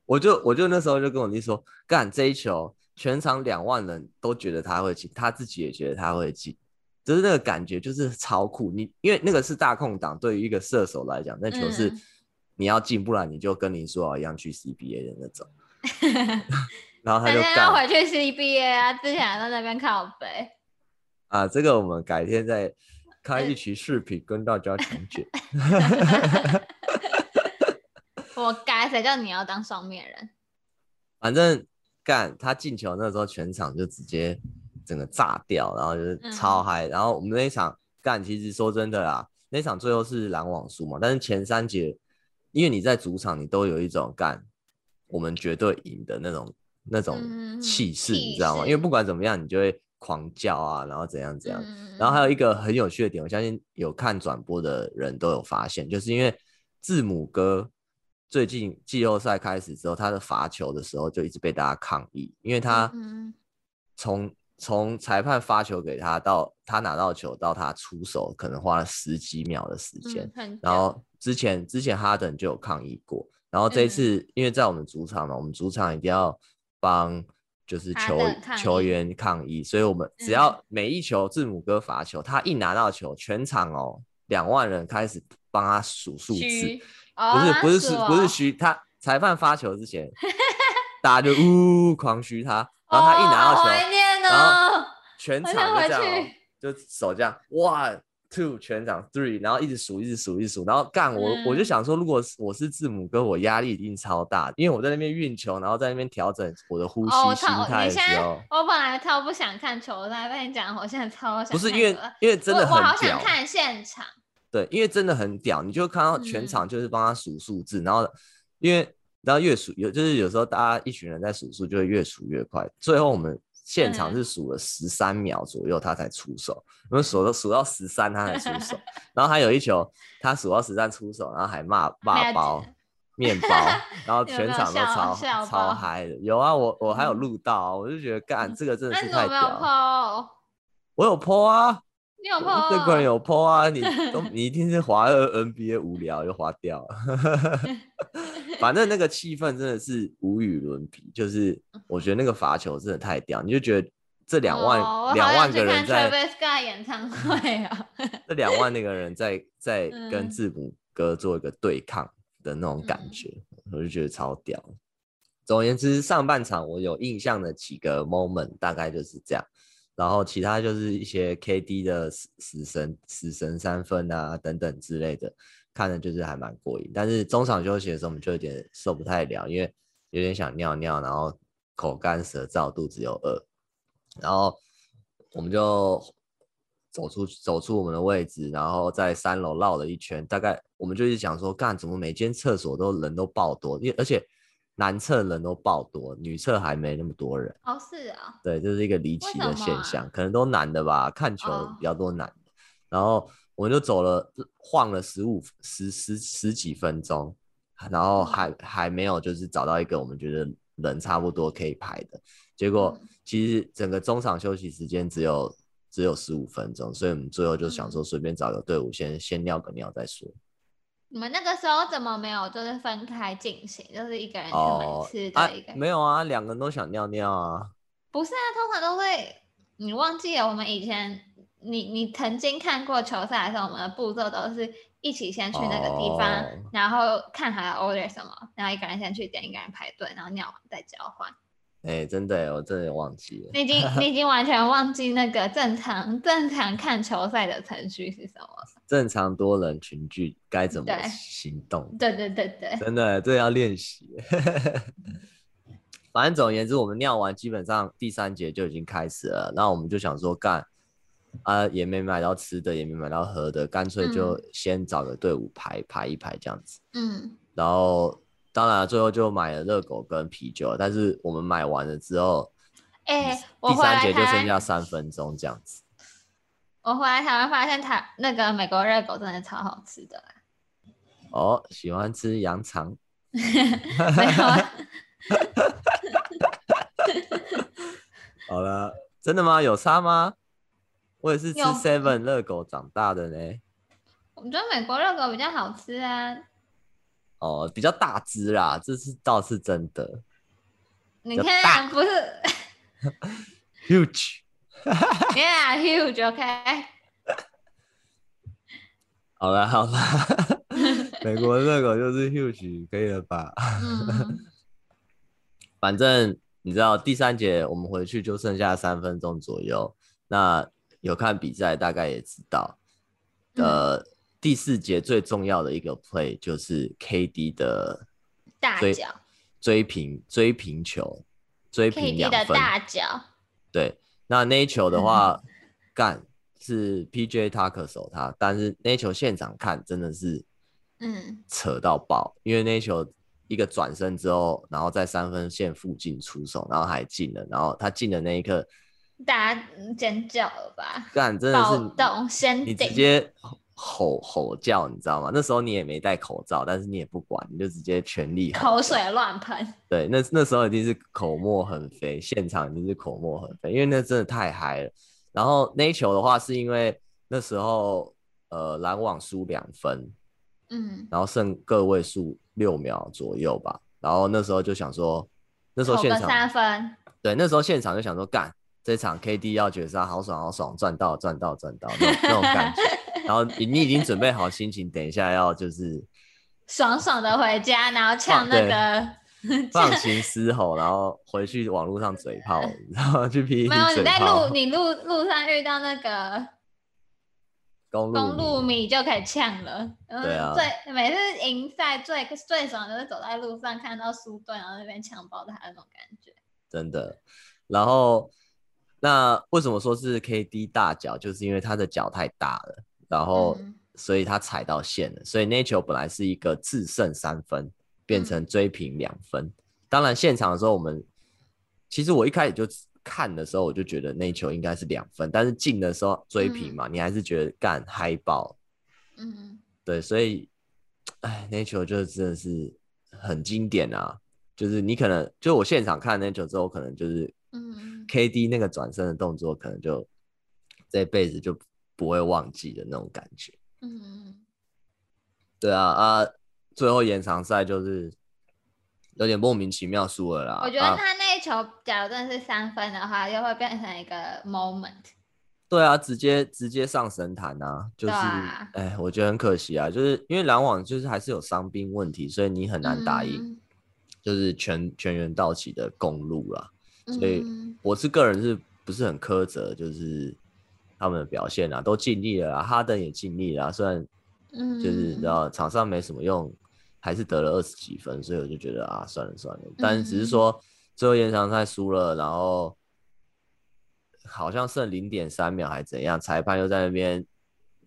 我就我就那时候就跟我弟说，干这一球，全场两万人都觉得他会进，他自己也觉得他会进。就是那个感觉，就是超酷。你因为那个是大空档，对于一个射手来讲，那球是你要进，不然你就跟林书豪一样去 CBA 的那种。[laughs] 然后他就要回去 CBA 啊，之前在那边靠北。啊，这个我们改天再开一期视频跟大家讲解。[laughs] [laughs] 我改，谁叫你要当双面人？反正干他进球那时候，全场就直接。整个炸掉，然后就是超嗨，嗯，然后我们那一场干，其实说真的啦，那场最后是篮网输嘛，但是前三节，因为你在主场，你都有一种干，我们绝对赢的那种那种气势，你知道吗？因为不管怎么样，你就会狂叫啊，然后怎样怎样。然后还有一个很有趣的点，我相信有看转播的人都有发现，就是因为字母哥最近季后赛开始之后，他的罚球的时候就一直被大家抗议，因为他从从裁判发球给他到他拿到球到他出手，可能花了十几秒的时间。嗯、然后之前之前哈登就有抗议过，然后这一次、嗯、因为在我们主场嘛，我们主场一定要帮就是球球员抗议，所以我们只要每一球字母哥罚球，嗯，他一拿到球，全场哦两万人开始帮他数数字，不是不是是不是虚，他裁判发球之前，大家就呜狂嘘他，然后他一拿到球，哦，然后 [laughs] 全场就这样，就手这样，one。Two 全场 Three，然后一直数，一直数，一直数，然后干我、嗯，我就想说，如果我是字母哥，我压力一定超大，因为我在那边运球，然后在那边调整我的呼吸、哦、心态的时候。我本来超不想看球赛，被你讲，我现在超想。不是因为，因为真的很屌。我，我好想看现场。对，因为真的很屌，你就看到全场就是帮他数数字，嗯、然后因为然后越数有，就是有时候大家一群人在数数，就会越数越快，最后我们。现场是数了十三秒左右，他才出手。我们数到数到十三，他才出手。[laughs] 然后还有一球，他数到十三出手，然后还骂骂包面包，[laughs] 然后全场都超超嗨的。有啊，我我还有 [laughs] 录到、啊，我就觉得干这个真的是太屌了。我有 po 啊，你有 po？这个人有 po 啊，你都你一定是滑 NBA 无聊又滑掉了。反正那个气氛真的是无与伦比，就是我觉得那个罚球真的太屌，你就觉得这两万两、哦、万个人在 Travis Scott 演唱会啊，[laughs] 这两万那个人在在跟字母哥做一个对抗的那种感觉，嗯、我就觉得超屌。总而言之，上半场我有印象的几个 moment 大概就是这样，然后其他就是一些 KD 的死死神死神三分啊等等之类的。看的就是还蛮过瘾，但是中场休息的时候我们就有点受不太了，因为有点想尿尿，然后口干舌燥，肚子又饿，然后我们就走出走出我们的位置，然后在三楼绕了一圈，大概我们就一直想说，干怎么每间厕所都人都爆多，因为而且男厕人都爆多，女厕还没那么多人。哦，是啊。对，这、是一个离奇的现象，可能都男的吧，看球比较多男的，哦、然后。我们就走了，晃了十五十十十几分钟，然后还还没有就是找到一个我们觉得人差不多可以排的。结果其实整个中场休息时间只有只有十五分钟，所以我们最后就想说随便找个队伍先先尿个尿再说。你们那个时候怎么没有就是分开进行，就是一个人去门吃的一个、哦啊？没有啊，两个人都想尿尿啊。不是啊，通常都会，你忘记了我们以前。你你曾经看过球赛的时候，我们的步骤都是一起先去那个地方，oh. 然后看还要 order 什么，然后一个人先去点，一个人排队，然后尿完再交换。哎、欸，真的，我真的忘记了。你已经 [laughs] 你已经完全忘记那个正常正常看球赛的程序是什么？正常多人群聚该怎么行动？对对对对，真的这要练习。[laughs] 反正总而言之，我们尿完基本上第三节就已经开始了，那我们就想说干。啊，也没买到吃的，也没买到喝的，干脆就先找个队伍排、嗯、排一排这样子。嗯，然后当然最后就买了热狗跟啤酒，但是我们买完了之后，哎、欸，第三节就剩下三分钟这样子。我回来台湾发现台那个美国热狗真的超好吃的。哦，喜欢吃羊肠？没有啊。[laughs] 好了，真的吗？有差吗？我也是吃 Seven 热狗长大的呢。我觉得美国热狗比较好吃啊。哦，比较大只啦，这是倒是真的。你看，不是 [laughs] huge。[laughs] Yeah，huge，OK。[laughs] 好了好了，美国热狗就是 huge，可以了吧？嗯。反正你知道，第三节我们回去就剩下三分钟左右，那。有看比赛，大概也知道，呃，嗯、第四节最重要的一个 play 就是 KD 的大脚追平追平球，追平两分 KD 的大脚。对，那那一球的话，[laughs] 干、嗯、是 PJ Tucker 守他，但是那球现场看真的是，嗯，扯到爆，因为那一球一个转身之后，然后在三分线附近出手，然后还进了，然后他进的那一刻。大家尖叫了吧？干，真的是动先你直接吼吼叫，你知道吗？那时候你也没戴口罩，但是你也不管，你就直接全力口水乱喷。对，那那时候已经是口沫横飞，现场已经是口沫横飞，因为那真的太嗨了。然后那一球的话，是因为那时候呃篮网输两分，嗯，然后剩个位数六秒左右吧。然后那时候就想说，那时候现场三分。对，那时候现场就想说，干这场 KD 要绝杀，好爽好爽，赚到赚到赚到那种那种感觉。[laughs] 然后你你已经准备好心情，等一下要就是爽爽的回家，然后呛那个 [laughs] 放情嘶吼，然后回去网络上嘴炮，[laughs] 然后去 PTT 没有你在路你路路上遇到那个。公路公路迷就可以呛了，对啊，最每次赢赛最最爽的就是走在路上看到输队，然后那边抢爆他那种感觉，真的。然后那为什么说是 KD 大脚，就是因为他的脚太大了，然后所以他踩到线了，嗯、所以那球本来是一个制胜三分，变成追平两分。嗯、当然现场的时候，我们其实我一开始就。看的时候我就觉得那球应该是两分，但是进的时候追平嘛，嗯、你还是觉得干嗨爆。嗯，对，所以，哎，那球就真的是很经典啊！就是你可能就我现场看那球之后，可能就是嗯，KD 那个转身的动作，可能就这辈子就不会忘记的那种感觉。嗯，对啊啊，最后延长赛就是。有点莫名其妙输了啦。我觉得他那一球，假如真的是三分的话，啊、又会变成一个 moment。对啊，直接直接上神坛啊，就是，哎、啊，我觉得很可惜啊，就是因为篮网就是还是有伤兵问题，所以你很难打赢，嗯、就是全全员到齐的公路啦。所以我是个人是不是很苛责，就是他们的表现啊，都尽力了啊，哈登也尽力了啊，虽然，就是你知道场上没什么用。还是得了二十几分，所以我就觉得啊，算了算了。但是只是说最后延长赛输了，然后好像剩零点三秒还怎样，裁判又在那边，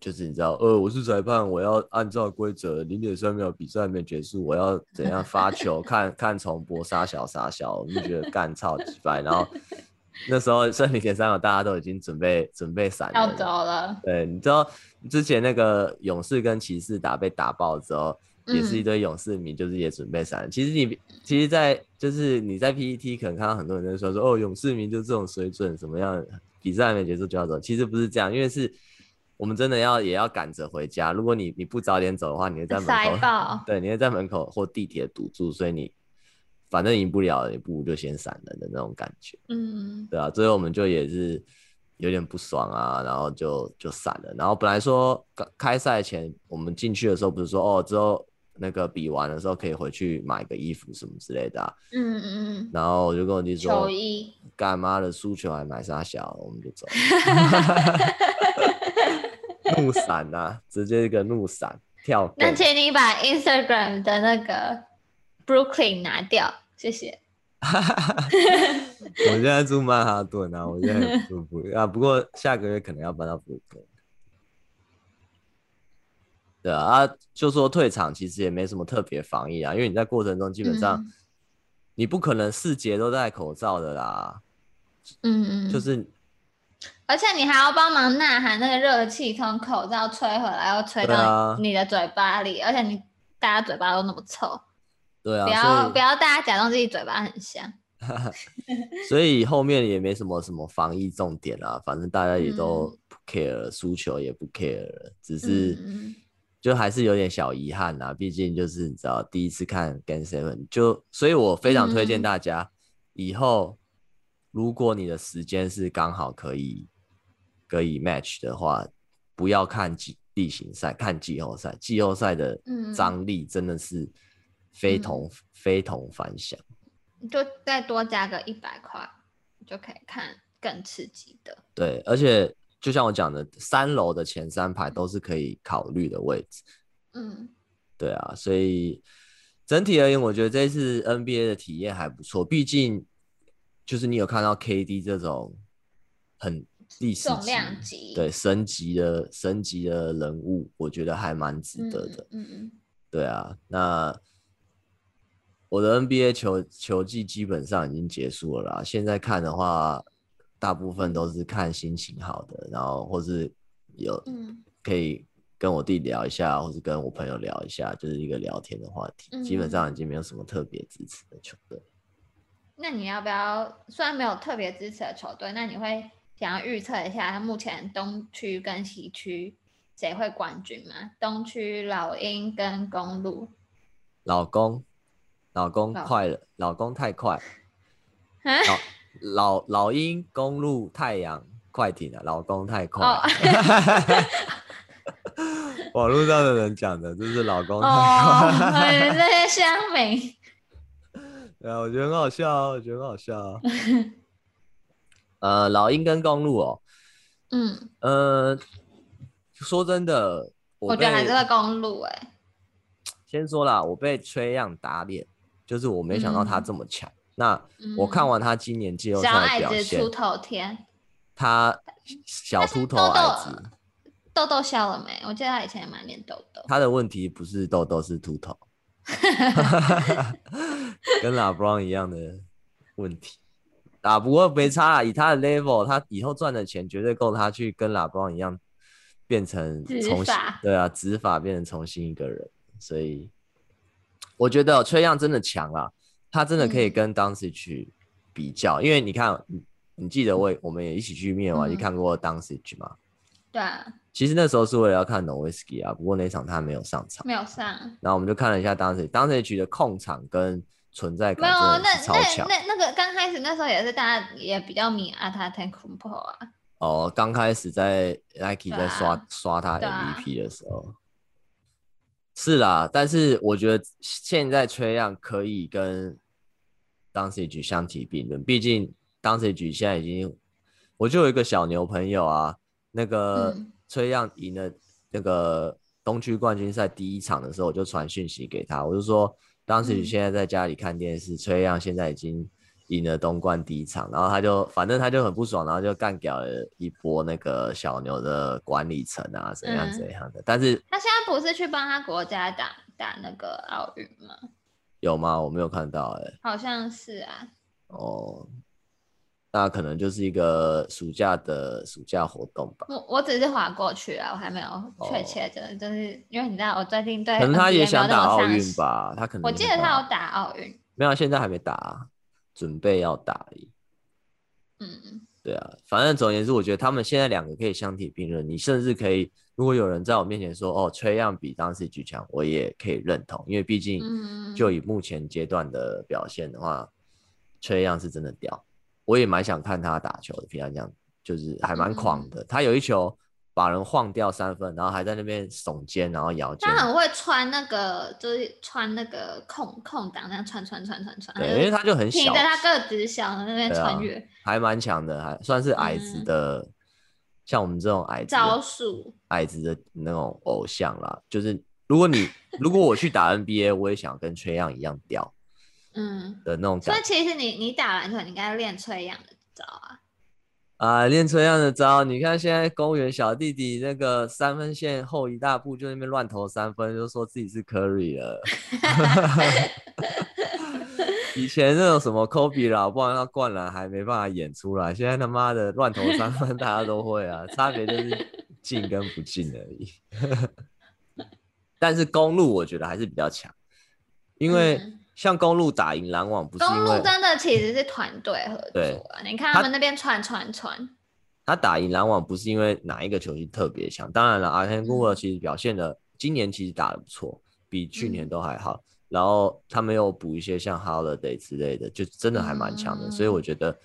就是你知道，呃，我是裁判，我要按照规则，零点三秒比赛还没结束，我要怎样发球，看看重播，杀小杀小，我们就觉得干超级败。然后 [laughs] 那时候剩零点三秒，大家都已经准备准备闪了，要走了。对，你知道之前那个勇士跟骑士打被打爆之后。也是一堆勇士迷，就是也准备闪。其实你，其实，在就是你在 PPT 可能看到很多人在说说，哦，勇士迷就这种水准，怎么样比赛还没结束就要走。其实不是这样，因为是我们真的要也要赶着回家。如果你你不早点走的话，你会在门口，爆 [laughs] 对，你会在门口或地铁堵住，所以你反正赢不了，也不如就先闪了的那种感觉。嗯，对啊，最后我们就也是有点不爽啊，然后就就闪了。然后本来说开赛前我们进去的时候，不是说哦之后。那个比完的时候可以回去买个衣服什么之类的、啊，嗯嗯嗯，然后我就跟我弟说，干妈的输球还买啥小，我们就走，[laughs] 怒闪呐、啊，直接一个怒闪跳。那请你把 Instagram 的那个 Brooklyn 拿掉，谢谢。[laughs] 我现在住曼哈顿啊，我现在住不啊，不过下个月可能要搬到 Brooklyn。对啊，啊，就说退场其实也没什么特别防疫啊，因为你在过程中基本上你不可能四节都戴口罩的啦。嗯嗯，就是，而且你还要帮忙呐喊，那个热气从口罩吹回来，又吹到你的嘴巴里，啊、而且你大家嘴巴都那么臭。对啊，不要不要大家假装自己嘴巴很香。[laughs] 所以后面也没什么什么防疫重点啊，反正大家也都不 care，输球也不 care，只是。嗯就还是有点小遗憾呐，毕竟就是你知道第一次看 Game Seven，就所以我非常推荐大家，以后如果你的时间是刚好可以可以 match 的话，不要看季地形赛，看季后赛。季后赛的张力真的是非同、嗯、非同凡响。就再多加个一百块，就可以看更刺激的。对，而且。就像我讲的，三楼的前三排都是可以考虑的位置。嗯，对啊，所以整体而言，我觉得这次 NBA 的体验还不错。毕竟，就是你有看到 KD 这种很历史重量级、对升级的升级的人物，我觉得还蛮值得的。嗯嗯，对啊，那我的 NBA 球球季基本上已经结束了啦。现在看的话。大部分都是看心情好的，然后或是有可以跟我弟聊一下，嗯、或是跟我朋友聊一下，就是一个聊天的话题。嗯、基本上已经没有什么特别支持的球队。那你要不要？虽然没有特别支持的球队，那你会想要预测一下，目前东区跟西区谁会冠军吗？东区老鹰跟公路。老公，老公快了，老，老公太快。[laughs] 老老老鹰、公路、太阳、快艇啊，老公太快。Oh. [laughs] 网络上的人讲的，就是老公太快。[laughs] 哦，这些乡民。对啊，我觉得很好笑啊，我觉得很好笑啊。呃，老鹰跟公路哦。嗯。呃，说真的，我，我觉得还是会公路哎、欸。先说啦，我被崔样打脸，就是我没想到他这么强。嗯、那我看完他今年季后赛的表现，小矮子出头天。他小秃头矮子。痘痘消了没？我记得他以前也满脸痘痘。他的问题不是痘痘，是秃头。[laughs] [laughs] 跟拉布朗一样的问题啊，不过没差啊。以他的 level，他以后赚的钱绝对够他去跟拉布朗一样变成重新对啊，执法变成重新一个人。所以我觉得崔样真的强了，他真的可以跟当时去比较，嗯、因为你看，你你记得我我们也一起去面完，你看过当时去吗？对啊，其实那时候是为了要看 Nowitzki 啊，不过那场他没有上场，没有上。然后我们就看了一下当时当时局的控场跟存在感，没有那超强。那那，那个刚开始那时候也是大家也比较迷阿塔坦库珀啊。哦，刚开始在 Nike 在刷、啊、刷他 MVP 的时候，啊、是啦。但是我觉得现在崔样可以跟当时局相提并论，毕竟当时局现在已经，我就有一个小牛朋友啊。那个崔样赢了那个东区冠军赛第一场的时候，我就传讯息给他，我就说，当时你现在在家里看电视，崔样现在已经赢了东冠第一场，然后他就反正他就很不爽，然后就干掉了一波那个小牛的管理层啊，怎样怎样的。嗯、但是他现在不是去帮他国家打打那个奥运吗？有吗？我没有看到、欸，哎，好像是啊。哦。那可能就是一个暑假的暑假活动吧。我我只是划过去啊，我还没有确切的，哦、就是因为你知道我最近对，可能他也想打奥运吧，他可能。我记得他有打奥运。没有，现在还没打，准备要打而已。嗯，对啊，反正总而言之，我觉得他们现在两个可以相提并论。你甚至可以，如果有人在我面前说哦，崔样比当时举强，我也可以认同，因为毕竟就以目前阶段的表现的话，崔样是真的屌。我也蛮想看他打球的，平常这样就是还蛮狂的。嗯、他有一球把人晃掉三分，然后还在那边耸肩，然后摇肩。他很会穿那个，就是穿那个空空档，那样穿穿穿穿穿。对，因为他就很小，凭着他个子小，那边穿越，啊、还蛮强的，还算是矮子的，嗯、像我们这种矮子招数矮子的那种偶像啦。就是如果你如果我去打 NBA，我也想跟崔样一样屌。嗯的那种感觉，所以其实你你打篮球，你应该练崔样的招啊！啊，练崔样的招，你看现在公园小弟弟那个三分线后一大步，就那边乱投三分，就说自己是 Curry 了。[laughs] 以前那种什么 Kobe 老不然他灌篮还没办法演出来，现在他妈的乱投三分，大家都会啊，差别就是进跟不进而已。[laughs] 但是公路我觉得还是比较强，因为、嗯。像公路打赢篮网，不是公路真的其实是团队合作啊。你看他们那边传传传，他打赢篮网不是因为哪一个球星特别强，当然了，阿天公鹿其实表现的、嗯、今年其实打的不错，比去年都还好。嗯、然后他们又补一些像 Holiday 之类的，就真的还蛮强的。嗯、所以我觉得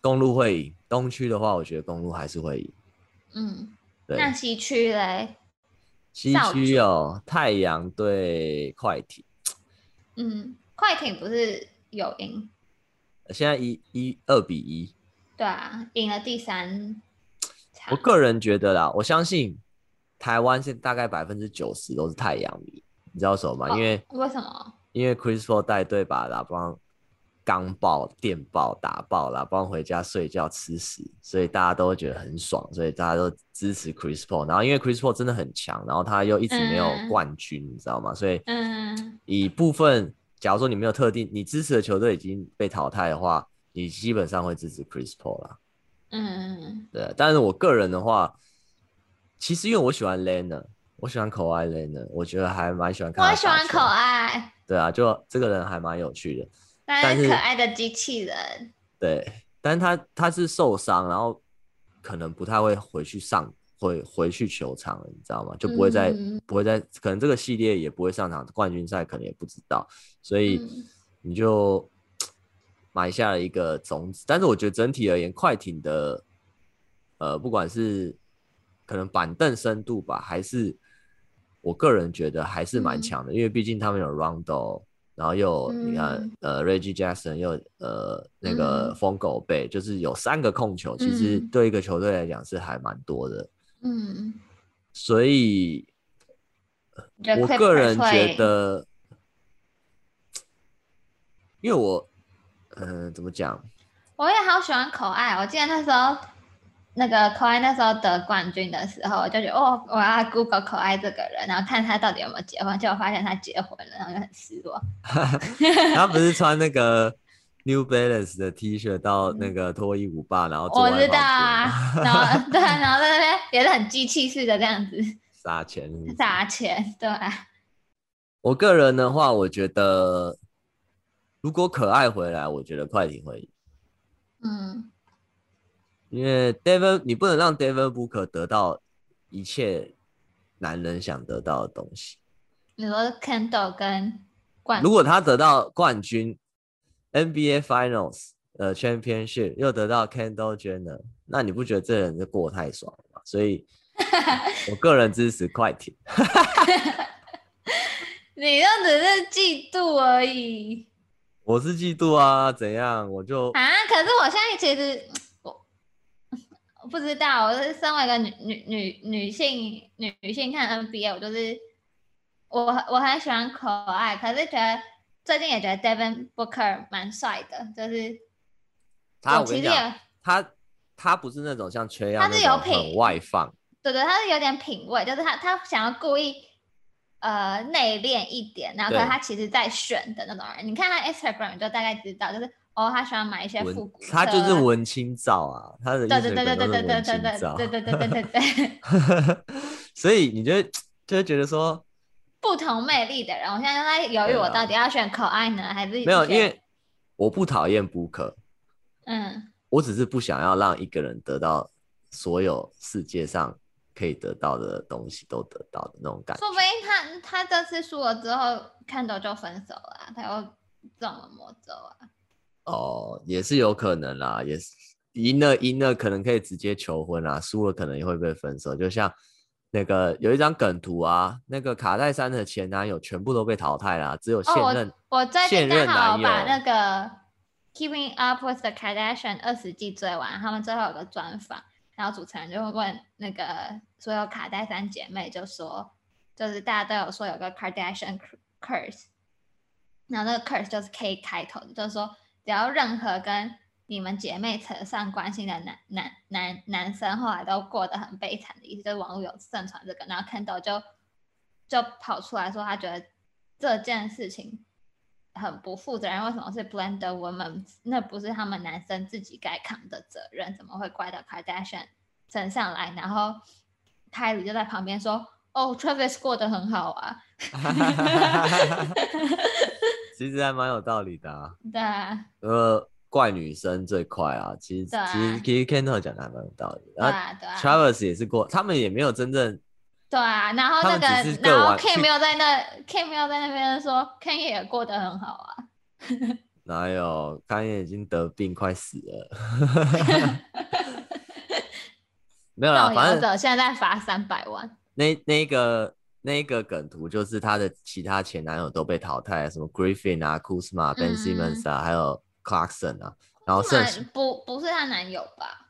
公路会赢。东区的话，我觉得公路还是会赢。嗯，对。那西区嘞？西区哦太阳对快艇。嗯，快艇不是有赢？现在一一二比一。对啊，赢了第三场。我个人觉得啦，我相信台湾现在大概百分之九十都是太阳迷，你知道什么吗？哦、因为为什么？因为 Chris Paul 带队把拉布朗刚爆、电爆、打爆了，拉布朗回家睡觉吃屎，所以大家都会觉得很爽，所以大家都支持 Chris Paul。然后因为 Chris Paul 真的很强，然后他又一直没有冠军，嗯、你知道吗？所以嗯，以部分。假如说你没有特定，你支持的球队已经被淘汰的话，你基本上会支持 Chris Paul 啦。嗯，对。但是我个人的话，其实因为我喜欢 Leonard，我喜欢可爱 Leonard，我觉得还蛮喜欢看。我喜欢可爱。对啊，就这个人还蛮有趣的。但是可爱的机器人。对，但是他他是受伤，然后可能不太会回去上。会回去球场了，你知道吗？就不会再、嗯、不会再可能这个系列也不会上场，冠军赛可能也不知道，所以你就、嗯、埋下了一个种子。但是我觉得整体而言，快艇的呃，不管是可能板凳深度吧，还是我个人觉得还是蛮强的，嗯、因为毕竟他们有 Rondo，然后又、嗯、你看呃 Reggie Jackson 又呃那个疯狗贝，就是有三个控球，其实对一个球队来讲是还蛮多的。嗯，所以我个人觉得，因为我嗯、呃、怎么讲，我也好喜欢可爱，我记得那时候。那个可爱那时候得冠军的时候，我就觉得哦，我要 Google 可爱这个人，然后看他到底有没有结婚，结果发现他结婚了，然后就很失落。[laughs] 他不是穿那个 New Balance 的 T 恤到那个脱衣舞吧，然后我知道啊，然后 [laughs] 对，然后在那边也是很机器式的这样子撒钱是撒钱，对。我个人的话，我觉得如果可爱回来，我觉得快艇会赢。嗯。因为 Devin，你不能让 Devin Booker 得到一切男人想得到的东西。你说 Kendall 跟冠，如果他得到冠军，NBA Finals 呃 Championship 又得到 Kendall Jenner，那你不觉得这人就过太爽了吗？所以，[laughs] 我个人支持快艇。[laughs] 你就只是嫉妒而已。我是嫉妒啊，怎样？我就啊，可是我现在其实。不知道，我是身为一个女女女女性女女性看 NBA，我就是我我很喜欢可爱，可是觉得最近也觉得 Devin Booker 蛮帅的，就是他我其实也他他不是那种像缺氧，他是有品外放，对对，他是有点品味，就是他他想要故意呃内敛一点，然后可是他其实在选的那种人，你看他 Instagram 就大概知道，就是。哦，他喜欢买一些复古，他就是文青照啊，他的对对对对对对对对对对对对对对。[laughs] 所以你就就会觉得说，[laughs] 不同魅力的人，我现在在犹豫，我到底要选可爱呢，还是没有？因为我不讨厌 Booker，嗯，我只是不想要让一个人得到所有世界上可以得到的东西都得到的那种感觉。说不定他他这次输了之后，看到就分手了，他又中了魔咒啊。哦，也是有可能啦，也是赢了赢了，可能可以直接求婚啦，输了可能也会被分手。就像那个有一张梗图啊，那个卡戴珊的前男友全部都被淘汰啦，只有现任、哦、我，我最近刚好把那个《Keeping Up with the Kardashians》二十季追完，他们最后有个专访，然后主持人就会问那个所有卡戴珊姐妹，就说就是大家都有说有个 Kardashian curse，然后那个 curse 就是 K 开头的，就是说。只要任何跟你们姐妹扯上关系的男男男男生，后来都过得很悲惨的意思，就是网络有盛传这个，然后 Kendall 就就跑出来说，他觉得这件事情很不负责任，为什么是 blame the woman？那不是他们男生自己该扛的责任，怎么会怪到 Kardashian 身上来？然后 k y 就在旁边说：“哦，Travis 过得很好啊。[laughs] ”其实还蛮有道理的啊。对啊。呃，怪女生最快啊。其实、啊、其实其实 Kendall 讲的还蛮有道理。对啊对啊。Travis 也是过，他们也没有真正。对啊，然后那个，然后 Kim 没有在那，Kim 没有在那边说，Kanye 也过得很好啊。[laughs] 哪有？Kanye 已经得病快死了。[laughs] [laughs] 没有啦，反正现在在罚三百万。那那个。那个梗图就是他的其他前男友都被淘汰，什么 Griffin 啊、Kuzma、Ben Simmons 啊，还有 Clarkson 啊，然后剩不不是她男友吧？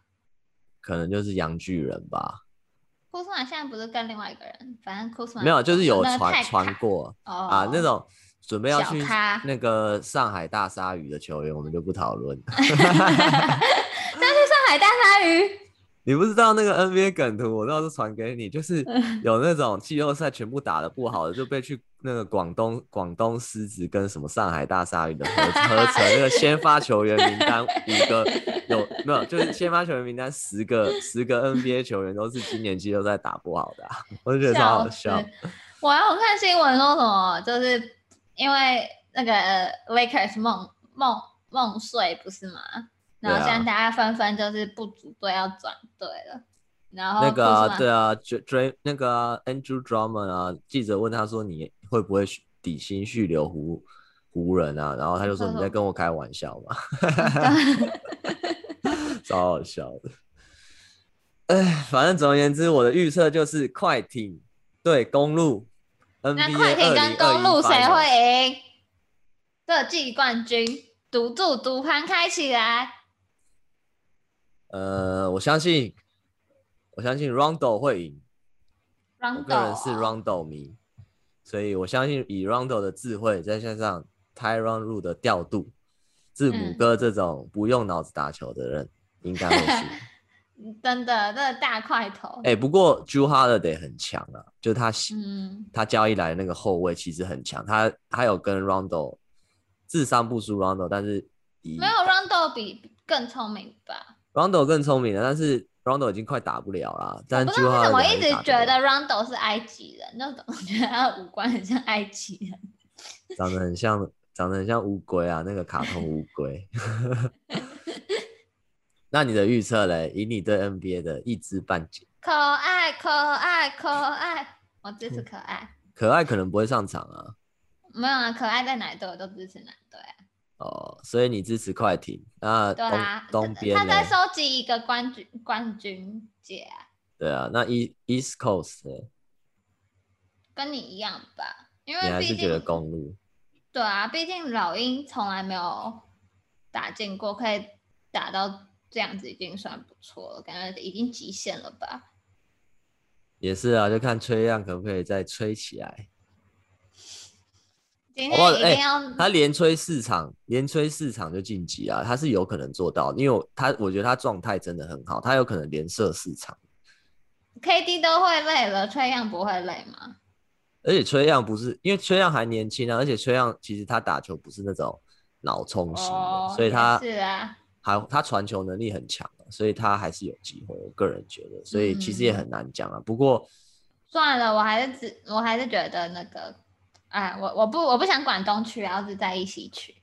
可能就是洋巨人吧。Kuzma 现在不是跟另外一个人，反正 Kuzma 没有，就是有传传过、哦、啊，那种准备要去那个上海大鲨鱼的球员，我们就不讨论。[laughs] 那去上海大鲨鱼。你不知道那个 NBA 梗图，我到时候传给你，就是有那种季后赛全部打的不好的，就被去那个广东广东狮子跟什么上海大鲨鱼的合合成那个先发球员名单五个有没有？就是先发球员名单十个十个 NBA 球员都是今年季后赛打不好的、啊，我就觉得超好笑。我还有看新闻说什么，就是因为那个 Lakers 梦梦梦碎不是吗？然后现在大家纷纷就是不组队要转队了，然后那个、啊、对啊，追追那个 Andrew Drummond 啊，记者问他说，你会不会底薪续留湖湖人啊，然后他就说你在跟我开玩笑嘛，[laughs] 超好笑的。哎，反正总而言之，我的预测就是快艇对公路。那快艇跟公路谁会赢？这季冠军，赌注赌盘开起来。呃，我相信，我相信 Rondo 会赢。Rondo 我个人是 Rondo 迷，所以我相信以 Rondo 的智慧，再加上 Tyronn Lue 的调度，字母哥这种不用脑子打球的人，嗯、应该会输。[laughs] 真的，那个大块头。哎、欸，不过 Jrue Holiday 很强啊，就是他，嗯，他交易来的那个后卫其实很强，他他有跟 Rondo 智商不输 Rondo，但是没有 Rondo 比更聪明吧？Rondo 更聪明了，但是 Rondo 已经快打不了了。但是为什么我一直觉得 Rondo 是埃及人？那总觉得他的五官很像埃及人，[laughs] 长得很像，长得很像乌龟啊，那个卡通乌龟。[laughs] 那你的预测嘞？以你对 NBA 的一知半解，可爱可爱可爱，我支持可爱。可爱可能不会上场啊。没有啊，可爱在哪队我都支持哪队啊。哦，所以你支持快艇？那东啊，东边他在收集一个冠军冠军姐啊。对啊，那 East East Coast 呢？跟你一样吧，因为你还是觉得公路。对啊，毕竟老鹰从来没有打进过，可以打到。这样子已经算不错了，感觉已经极限了吧？也是啊，就看崔样可不可以再吹起来。今天一定要、欸、他连吹四场，连吹四场就晋级啊！他是有可能做到，因为他我觉得他状态真的很好，他有可能连射四场。KD 都会累了，崔样不会累吗？而且崔样不是因为崔样还年轻啊，而且崔样其实他打球不是那种脑充型的，哦、所以他是啊。还他传球能力很强，所以他还是有机会。我个人觉得，所以其实也很难讲啊。嗯、不过算了，我还是只我还是觉得那个，哎，我我不我不想管东区，然后是在一西区。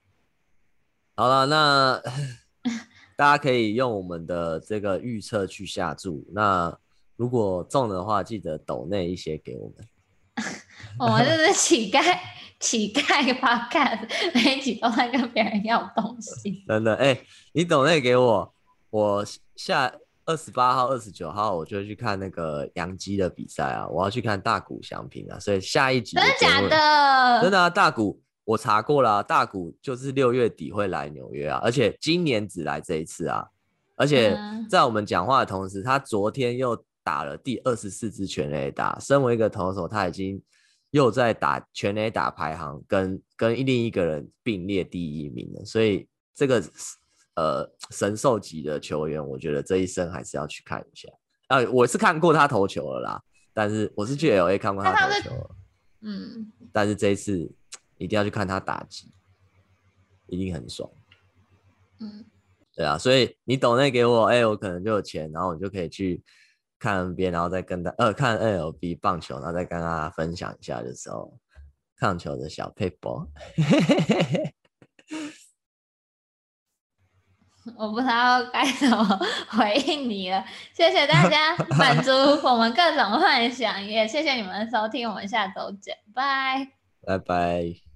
好了，那 [laughs] 大家可以用我们的这个预测去下注。那如果中的话，记得抖内一些给我们。[laughs] 我们这是乞丐。[laughs] 乞丐发看，每一集都在跟别人要东西。真的，哎、欸，你抖内给我，我下二十八号、二十九号我就去看那个杨基的比赛啊，我要去看大谷翔平啊，所以下一集真的假的？真的啊，大谷我查过了，大谷就是六月底会来纽约啊，而且今年只来这一次啊，而且在我们讲话的同时，他昨天又打了第二十四支全垒打，身为一个投手，他已经。又在打全垒打排行跟跟另一个人并列第一名了，所以这个呃神兽级的球员，我觉得这一生还是要去看一下。啊，我是看过他投球了啦，但是我是去 LA 看过他投球了，嗯，但是这一次一定要去看他打击，一定很爽。嗯，对啊，所以你抖内给我，哎、欸，我可能就有钱，然后我就可以去。看 NBA，然后再跟他呃看 NLB 棒球，然后再跟大家分享一下的时候，看球的小撇步。[laughs] [laughs] 我不知道该怎么回应你了，谢谢大家 [laughs] 满足我们各种幻想，也谢谢你们收听，我们下周见，拜拜拜。